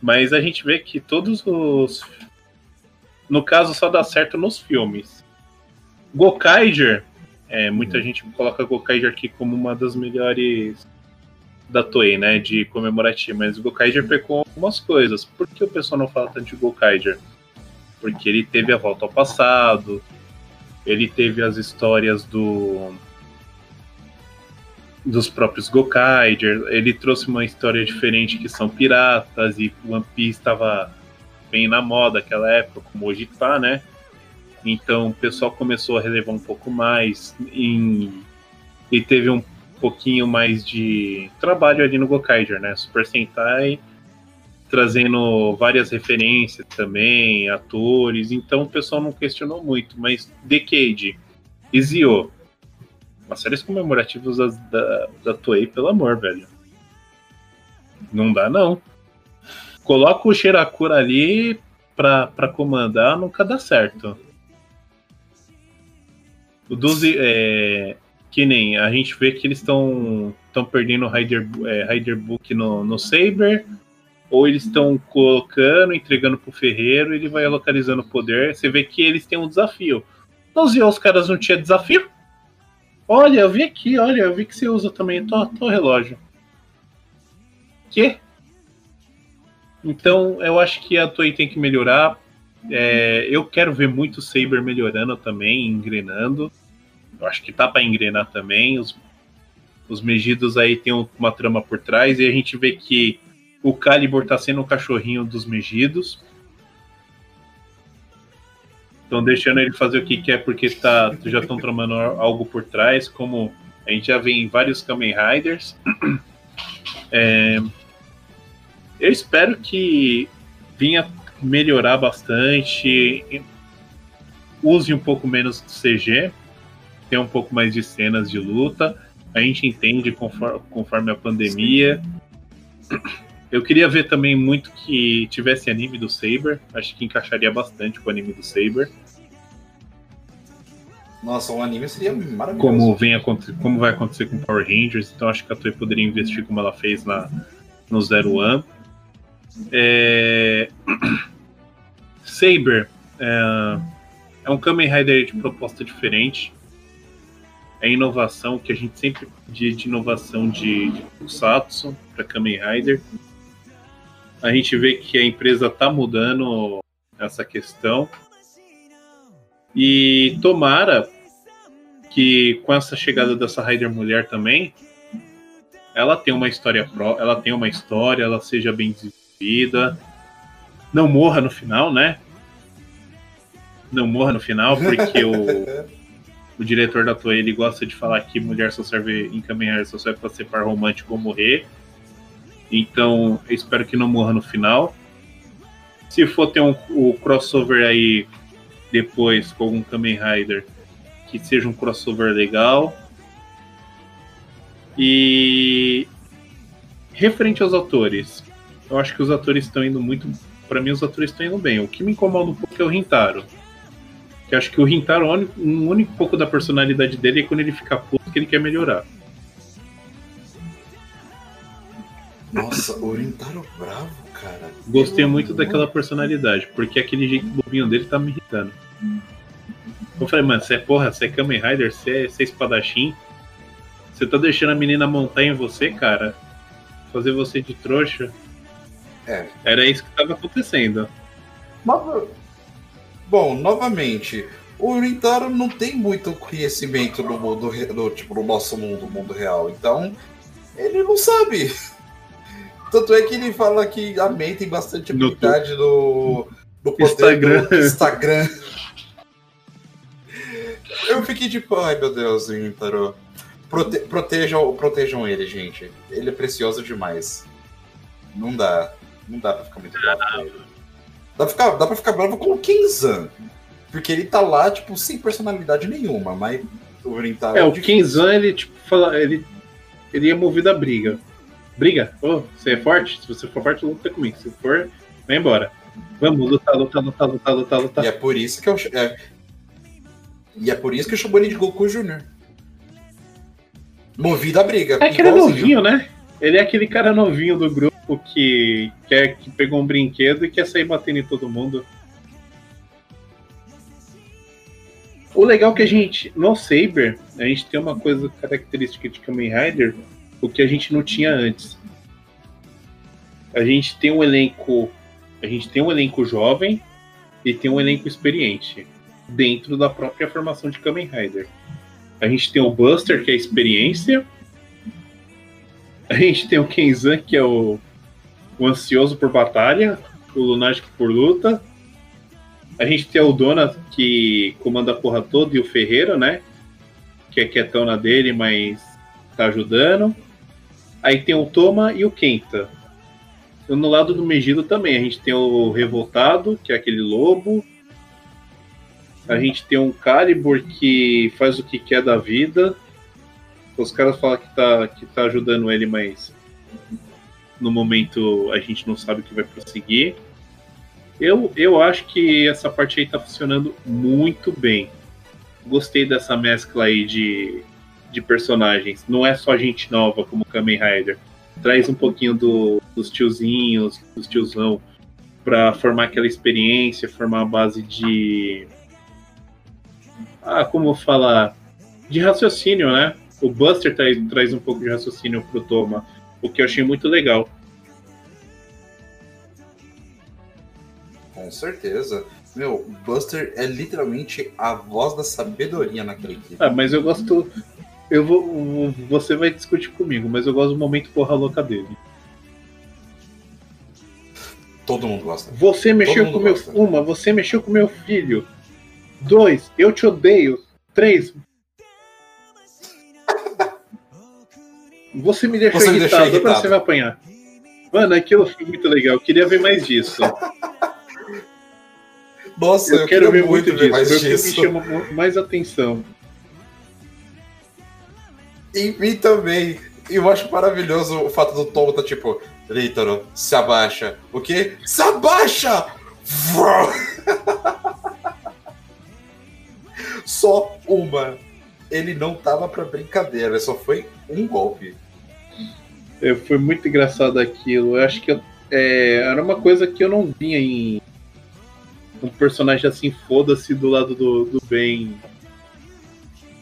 Mas a gente vê que todos os. No caso, só dá certo nos filmes. Gokaiger. É, muita gente coloca Gokaiger aqui como uma das melhores da Toei, né? De comemorativo. Mas o Gokaiger pecou algumas coisas. Por que o pessoal não fala tanto de Gokaiger? Porque ele teve a volta ao passado. Ele teve as histórias do dos próprios Gokaiger. Ele trouxe uma história diferente que são piratas e One Piece estava bem na moda naquela época, como hoje tá, né? Então o pessoal começou a relevar um pouco mais em... e teve um pouquinho mais de trabalho ali no Gokaiger, né? Super Sentai trazendo várias referências também, atores, então o pessoal não questionou muito, mas Decade e Zio, as séries comemorativas das- da, da Toei, pelo amor, velho. Não dá, não. Coloca o Shirakura ali pra, pra comandar, nunca dá certo. O Duzi, é, que nem a gente vê que eles estão estão perdendo o Rider, é, Rider Book no, no Saber, ou eles estão colocando, entregando pro Ferreiro, ele vai localizando o poder. Você vê que eles têm um desafio. Zio, os caras não tinham desafio? Olha, eu vi aqui, olha, eu vi que você usa também tô relógio. Que? Então, eu acho que a Toei tem que melhorar. É, eu quero ver muito o Saber melhorando também, engrenando. Eu acho que tá para engrenar também. Os, os Megidos aí tem um- uma trama por trás e a gente vê que o Calibur tá sendo o cachorrinho dos Megidos. Estão deixando ele fazer o que quer porque tá, já estão tramando algo por trás, como a gente já vê em vários Kamen Riders. É, eu espero que vinha melhorar bastante, use um pouco menos de CG, tenha um pouco mais de cenas de luta. A gente entende conforme, conforme a pandemia. Eu queria ver também muito que tivesse anime do Saber. Acho que encaixaria bastante com o anime do Saber. Nossa, um anime seria maravilhoso. Como, vem como vai acontecer com Power Rangers. Então acho que a Toei poderia investir como ela fez na, no Zero One. É... Saber é... é um Kamen Rider de proposta diferente. É inovação que a gente sempre pedia de inovação de, de para Kamen Rider. A gente vê que a empresa está mudando essa questão. E tomara que com essa chegada dessa Rider mulher também, ela tem uma história pró, ela tem uma história, ela seja bem desenvolvida, não morra no final, né? Não morra no final, porque o, o diretor da Toei ele gosta de falar que mulher só serve em Kamen Rider só serve para ser par romântico ou morrer. Então, eu espero que não morra no final. Se for ter um, o crossover aí depois com algum Kamen Rider, que seja um crossover legal. E referente aos atores, eu acho que os atores estão indo muito. Para mim, os atores estão indo bem. O que me incomoda um pouco é o Rintaro. Que acho que o Rintaro, o único- um único pouco da personalidade dele é quando ele fica puto que ele quer melhorar. Nossa, o Orintaro bravo, cara. Gostei muito daquela personalidade, porque aquele jeito bobinho dele tá me irritando. Eu falei, mano, você é porra, você é Kamen Rider, você é, você é espadachim. Você tá deixando a menina montar em você, cara? Fazer você de trouxa. É. Era isso que tava acontecendo. Nova- Bom, novamente, o Rintaro não tem muito conhecimento do mundo, do, tipo, do nosso mundo, mundo real. Então, ele não sabe. Tanto é que ele fala que a Mei tem bastante habilidade no, no poder Instagram. do Instagram. Eu fiquei tipo, ai meu Deus, Rintaro. Prote- protejam, protejam ele, gente. Ele é precioso demais. Não dá. Não dá pra ficar muito bravo com ele. Dá pra ficar, dá pra ficar bravo com o Kenzan. Porque ele tá lá, tipo, sem personalidade nenhuma, mas o Rintaro É, o. Kenzan, ele, tipo, fala, ele, ele é movido a briga. Briga? Ô, você é forte? Se você for forte, luta comigo. Se for, vai embora. Vamos, lutar, lutar, lutar, lutar, lutar, lutar. E é por isso que eu. É... E é por isso que eu chamo ele de Goku Jr. Movido a briga. É aquele igualzinho. novinho, né? Ele é aquele cara novinho do grupo que, quer, que pegou um brinquedo e quer sair batendo em todo mundo. O legal é que a gente, no Saber, a gente tem uma coisa característica de Kamen Rider, o que a gente não tinha antes. A gente tem um elenco, a gente tem um elenco jovem e tem um elenco experiente dentro da própria formação de Kamen Rider. A gente tem o Buster, que é a experiência, a gente tem o Kenzan, que é o, o ansioso por batalha, o lunático por luta. A gente tem o Dona, que comanda a porra toda, e o Ferreira, né? Que é quietão na dele, mas tá ajudando. Aí tem o Toma e o Kenta. No lado do Megido também, a gente tem o Revoltado, que é aquele lobo. A gente tem um Calibur que faz o que quer da vida. Os caras falam que tá, que tá ajudando ele, mas no momento a gente não sabe o que vai prosseguir. Eu, eu acho que essa parte aí tá funcionando muito bem. Gostei dessa mescla aí de, de personagens. Não é só gente nova como Kamen Rider. Traz um pouquinho do- dos tiozinhos, dos tiozão, pra formar aquela experiência, formar a base de. Ah, como falar? De raciocínio, né? O Buster traz, traz um pouco de raciocínio pro Toma, o que eu achei muito legal. Com certeza. Meu, Buster é literalmente a voz da sabedoria naquela equipe. Ah, mas eu gosto. Eu vou. Você vai discutir comigo, mas eu gosto do momento porra louca dele. Todo mundo gosta. Você mexeu com meu. gosta. Uma, você mexeu com meu filho. Dois, eu te odeio. Três. Você me deixou Você me irritado, agora você vai apanhar. Mano, aquilo foi muito legal. Eu queria ver mais disso. Nossa, Eu, eu, quero ver muito ver disso. mais Foi o que me disso. chama mais atenção. Em mim também. E eu acho maravilhoso o fato do Tom tá tipo, Leitoro, se abaixa. O quê? Se abaixa! Só uma. Ele não tava pra brincadeira, só foi um golpe. É, foi muito engraçado aquilo. Eu acho que eu- é, era uma coisa que eu não vinha em um personagem assim, foda-se do lado do, do bem.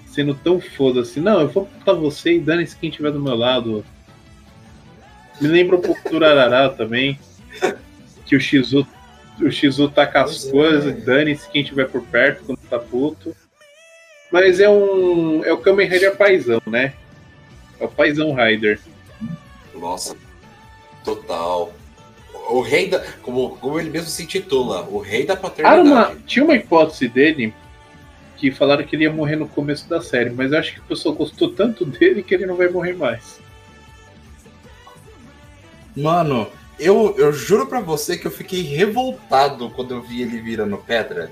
Sendo tão foda-se. Não, eu vou botar você e dane-se quem tiver do meu lado. Me lembra um pouco do Arará também. Que o Shizu, o Shizu taca as é. coisas, dane-se quem tiver por perto quando tá puto. Mas é um. É o Kamen Rider paizão, né? É o paizão Rider. Nossa, total. O rei da. Como, como ele mesmo se intitula, o rei da paternidade. uma, tinha uma hipótese dele que falaram que ele ia morrer no começo da série, mas eu acho que o pessoal gostou tanto dele que ele não vai morrer mais. Mano, eu, eu juro pra você que eu fiquei revoltado quando eu vi ele virando pedra.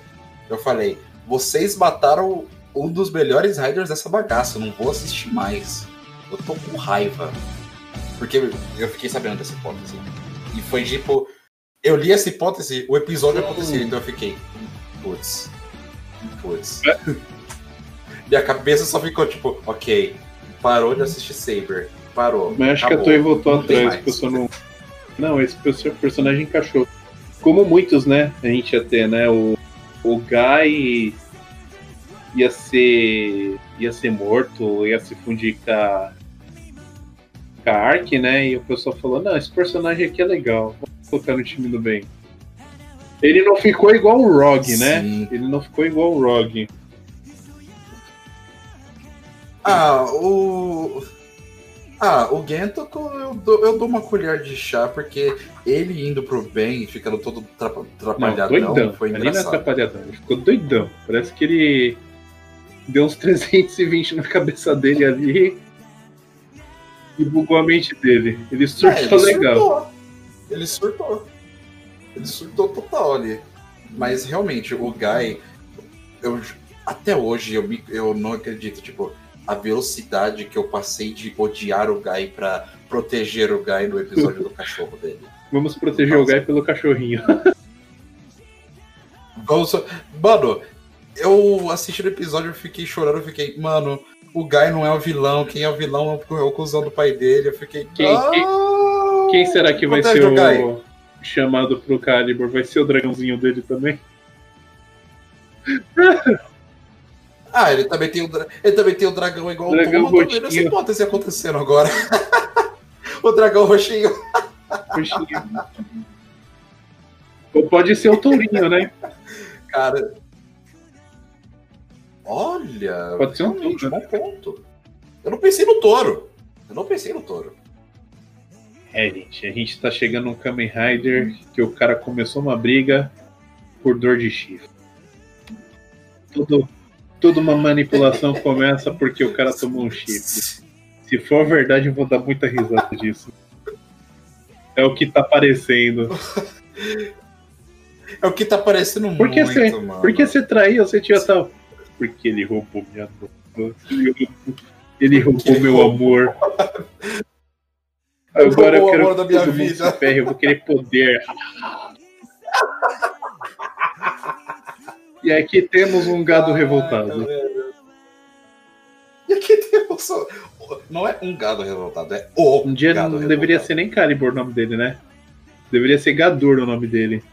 Eu falei, vocês mataram um dos melhores riders dessa bagaça, eu não vou assistir mais. Eu tô com raiva. Porque eu fiquei sabendo dessa hipótese. E foi tipo, eu li essa hipótese, o episódio aconteceu, então eu fiquei, putz, putz. Minha cabeça só ficou tipo, ok, parou de assistir Saber. Parou. Mas acho que a acabou, Toei voltou atrás, o pessoal não. Não, esse perso- personagem encaixou. Como muitos, né? A gente ia ter, né? O, o Guy ia ser. ia ser morto, ia se fundir com a. a Ark, né? E o pessoal falou, não, esse personagem aqui é legal, vamos colocar no time do bem. Ele não ficou igual o Rogue, né? Ele não ficou igual o Rogue. Ah, o. Ah, o Gento eu dou, eu dou uma colher de chá, porque ele indo pro bem e ficando todo trapa- Não, atrapalhadão doidão. foi Ali na engraçado. atrapalhadão. Ele ficou doidão. Parece que ele deu uns 320 na cabeça dele ali e bugou a mente dele. Ele É, surtou ele legal. surtou. Ele surtou. Ele surtou total ali. Mas realmente, o Guy, eu, até hoje eu, me- eu não acredito, tipo, a velocidade que eu passei de odiar o Guy pra proteger o Guy no episódio do cachorro dele. Vamos proteger o Guy pelo cachorrinho. Vamos Mano, eu assisti o episódio, eu fiquei chorando, eu fiquei, mano, o Guy não é o vilão, quem é o vilão é o cuzão do pai dele. Eu fiquei. Quem- quem- "Ah, Quem será que vai ser o Guy." chamado pro Calibur? Vai ser o dragãozinho dele também? Ah, ele também tem o, dra- ele também tem o dragão igual Dragão o Tom, eu tô vendo roxinho. essa hipótese acontecendo agora. o dragão roxinho. Coxinha. Ou pode ser o tourinho, né? Cara. Olha. Pode ser um touro, bom ponto. Eu não pensei no touro. Eu não pensei no touro. É, gente, a gente tá chegando num Kamen Rider que o cara começou uma briga por dor de chifre. Tudo, tudo uma manipulação começa porque o cara tomou um chifre. Se for verdade, eu vou dar muita risada disso. É o que tá parecendo. É o que tá parecendo Por que muito, você, mano. por que você traiu? Você tinha tal. Porque ele roubou minha noiva. Ele roubou meu amor. Agora eu quero que todo mundo se ferre, eu vou querer poder. E aqui temos um gado revoltado. E aqui temos. Não é um gado revoltado, é o. Um dia não deveria revoltado. ser nem Calibur o nome dele, né? Deveria ser Gadur o nome dele.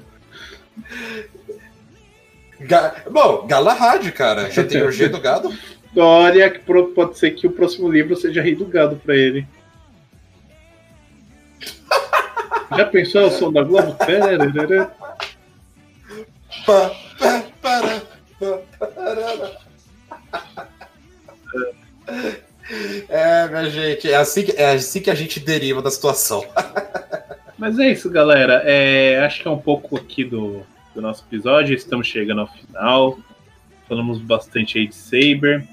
Ga... Bom, Galahad, cara. Já tem o G do gado? Olha, que pode ser que o próximo livro seja Rei do Gado pra ele. Já pensou o som da Globo? Para. É, minha gente, é assim, que, é assim que a gente deriva da situação. Mas é isso, galera. É, acho que é um pouco aqui do, do nosso episódio. Estamos chegando ao final. Falamos bastante aí de Saber.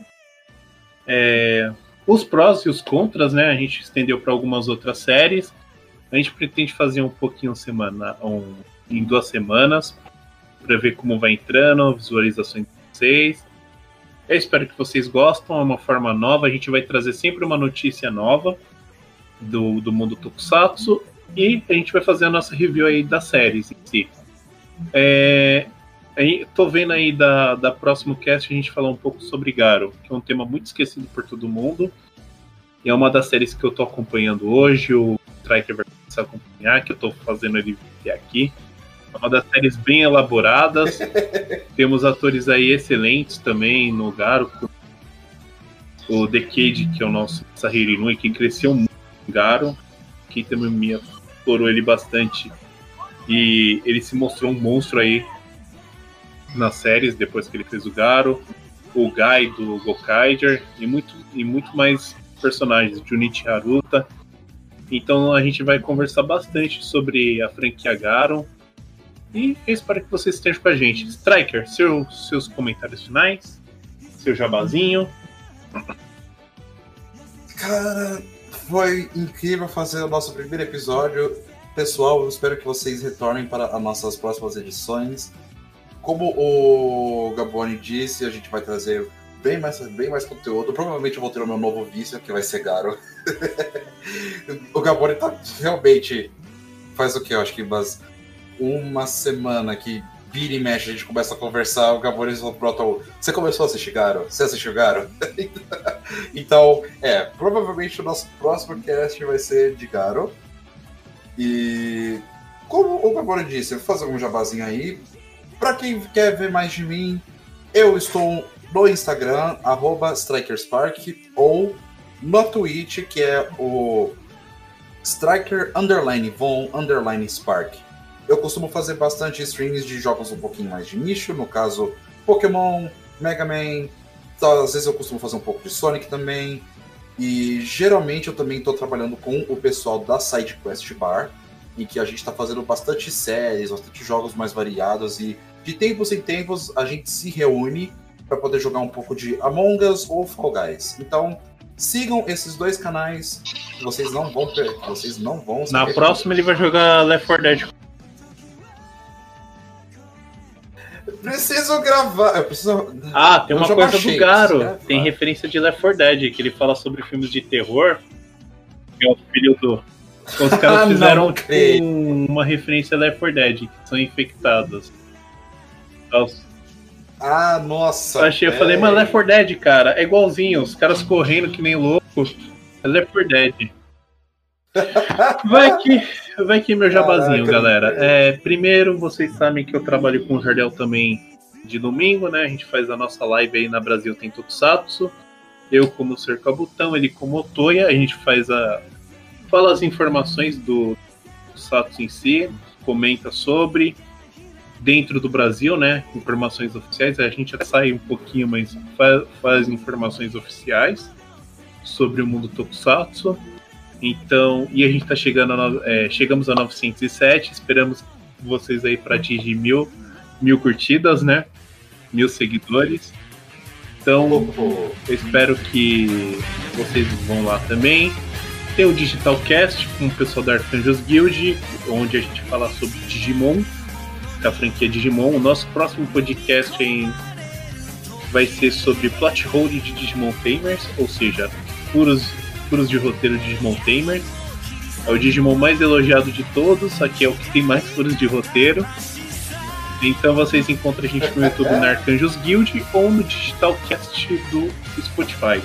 É, os prós e os contras, né? A gente estendeu para algumas outras séries. A gente pretende fazer um pouquinho semana, um, em duas semanas, para ver como vai entrando, visualizações de vocês. Eu espero que vocês gostem, é uma forma nova. A gente vai trazer sempre uma notícia nova do, do mundo Tokusatsu e a gente vai fazer a nossa review aí das séries em si. É, tô vendo aí da, da próximo cast a gente falar um pouco sobre Garo, que é um tema muito esquecido por todo mundo. E é uma das séries que eu tô acompanhando hoje, o Striker vai começar a acompanhar, que eu tô fazendo ele vir aqui. É uma das séries bem elaboradas. Temos atores aí excelentes também no Garo, o Decade, que é o nosso Sahiri que cresceu muito no Garo. Que também me explorou ele bastante. E ele se mostrou um monstro aí nas séries, depois que ele fez o Garo. O Gai do Gokaiger e muito, e muito mais personagens, Junichi Haruta. Então a gente vai conversar bastante sobre a franquia Garo. E eu espero que vocês estejam com a gente. Striker, seu, seus comentários finais, seu jabazinho. Cara, foi incrível fazer o nosso primeiro episódio. Pessoal, eu espero que vocês retornem para as nossas próximas edições. Como o Gaboni disse, a gente vai trazer bem mais, bem mais conteúdo. Provavelmente eu vou ter o meu novo vício, que vai ser Garo. o Gaboni tá realmente. Faz o que? Eu acho que umas uma semana que vira e mexe, a gente começa a conversar. O Gaboni brota o. Você começou a assistir Garo? Você assistiu Garo? Então, é, provavelmente o nosso próximo cast vai ser de Garo. E como o Gabora disse, eu vou fazer um jabazinho aí. Pra quem quer ver mais de mim, eu estou no Instagram, arroba StrikerSpark, ou no Twitch, que é o Striker Underline Von Underline Spark. Eu costumo fazer bastante streams de jogos um pouquinho mais de nicho, no caso Pokémon, Mega Man, tá, às vezes eu costumo fazer um pouco de Sonic também. E geralmente eu também estou trabalhando com o pessoal da Side Quest Bar, em que a gente está fazendo bastante séries, bastante jogos mais variados e de tempos em tempos a gente se reúne para poder jogar um pouco de Among Us ou Fall Guys. Então, sigam esses dois canais, vocês não vão per... vocês não vão Na próxima ele vai jogar Left 4 Dead. Preciso gravar, eu preciso Ah, tem Eu uma coisa do Garo. preciso Tem referência de Left 4 Dead, que ele fala sobre filmes de terror. Que é o filho do. Os caras Ah, fizeram uma referência a Left 4 Dead, que são infectados. Eu Ah, nossa. achei, eu falei, é. mas Left 4 Dead, cara, é igualzinho, os caras correndo que nem loucos. É Left 4 Dead. Vai que, vai que meu jabazinho, Caraca, galera. É, primeiro, vocês sabem que eu trabalho com o Jardel também de domingo, né? A gente faz a nossa live aí na Brasil Tem Tokusatsu. Eu como Ser Cabutão, ele como Otoya. A gente faz a. Fala as informações do Tokusatsu em si, comenta sobre. Dentro do Brasil, né? Informações oficiais. A gente sai um pouquinho, mas faz, faz informações oficiais sobre o mundo Tokusatsu. Então, e a gente tá chegando a, é, chegamos a 907, esperamos vocês aí para atingir mil, mil curtidas, né? Mil seguidores. Então, eu espero que vocês vão lá também. Tem o Digital Cast com o pessoal da Arcanjos Guild, onde a gente fala sobre Digimon, da franquia Digimon. O nosso próximo podcast em- vai ser sobre plot hole de Digimon Tamers, ou seja, furos, furos de roteiro de Digimon Tamers. É o Digimon mais elogiado de todos, aqui é o que tem mais furos de roteiro. Então vocês encontram a gente no YouTube na Arcanjos Guild ou no Digitalcast do Spotify.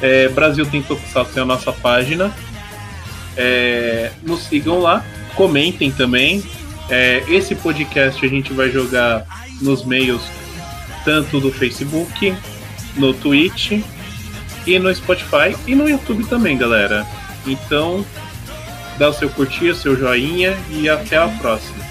É, Brasil tem Tokusatsu é a nossa página. É, nos sigam lá, comentem também. É, esse podcast a gente vai jogar nos meios tanto do Facebook, no Twitch e no Spotify e no YouTube também, galera. Então, dá o seu curtir, o seu joinha e até a próxima.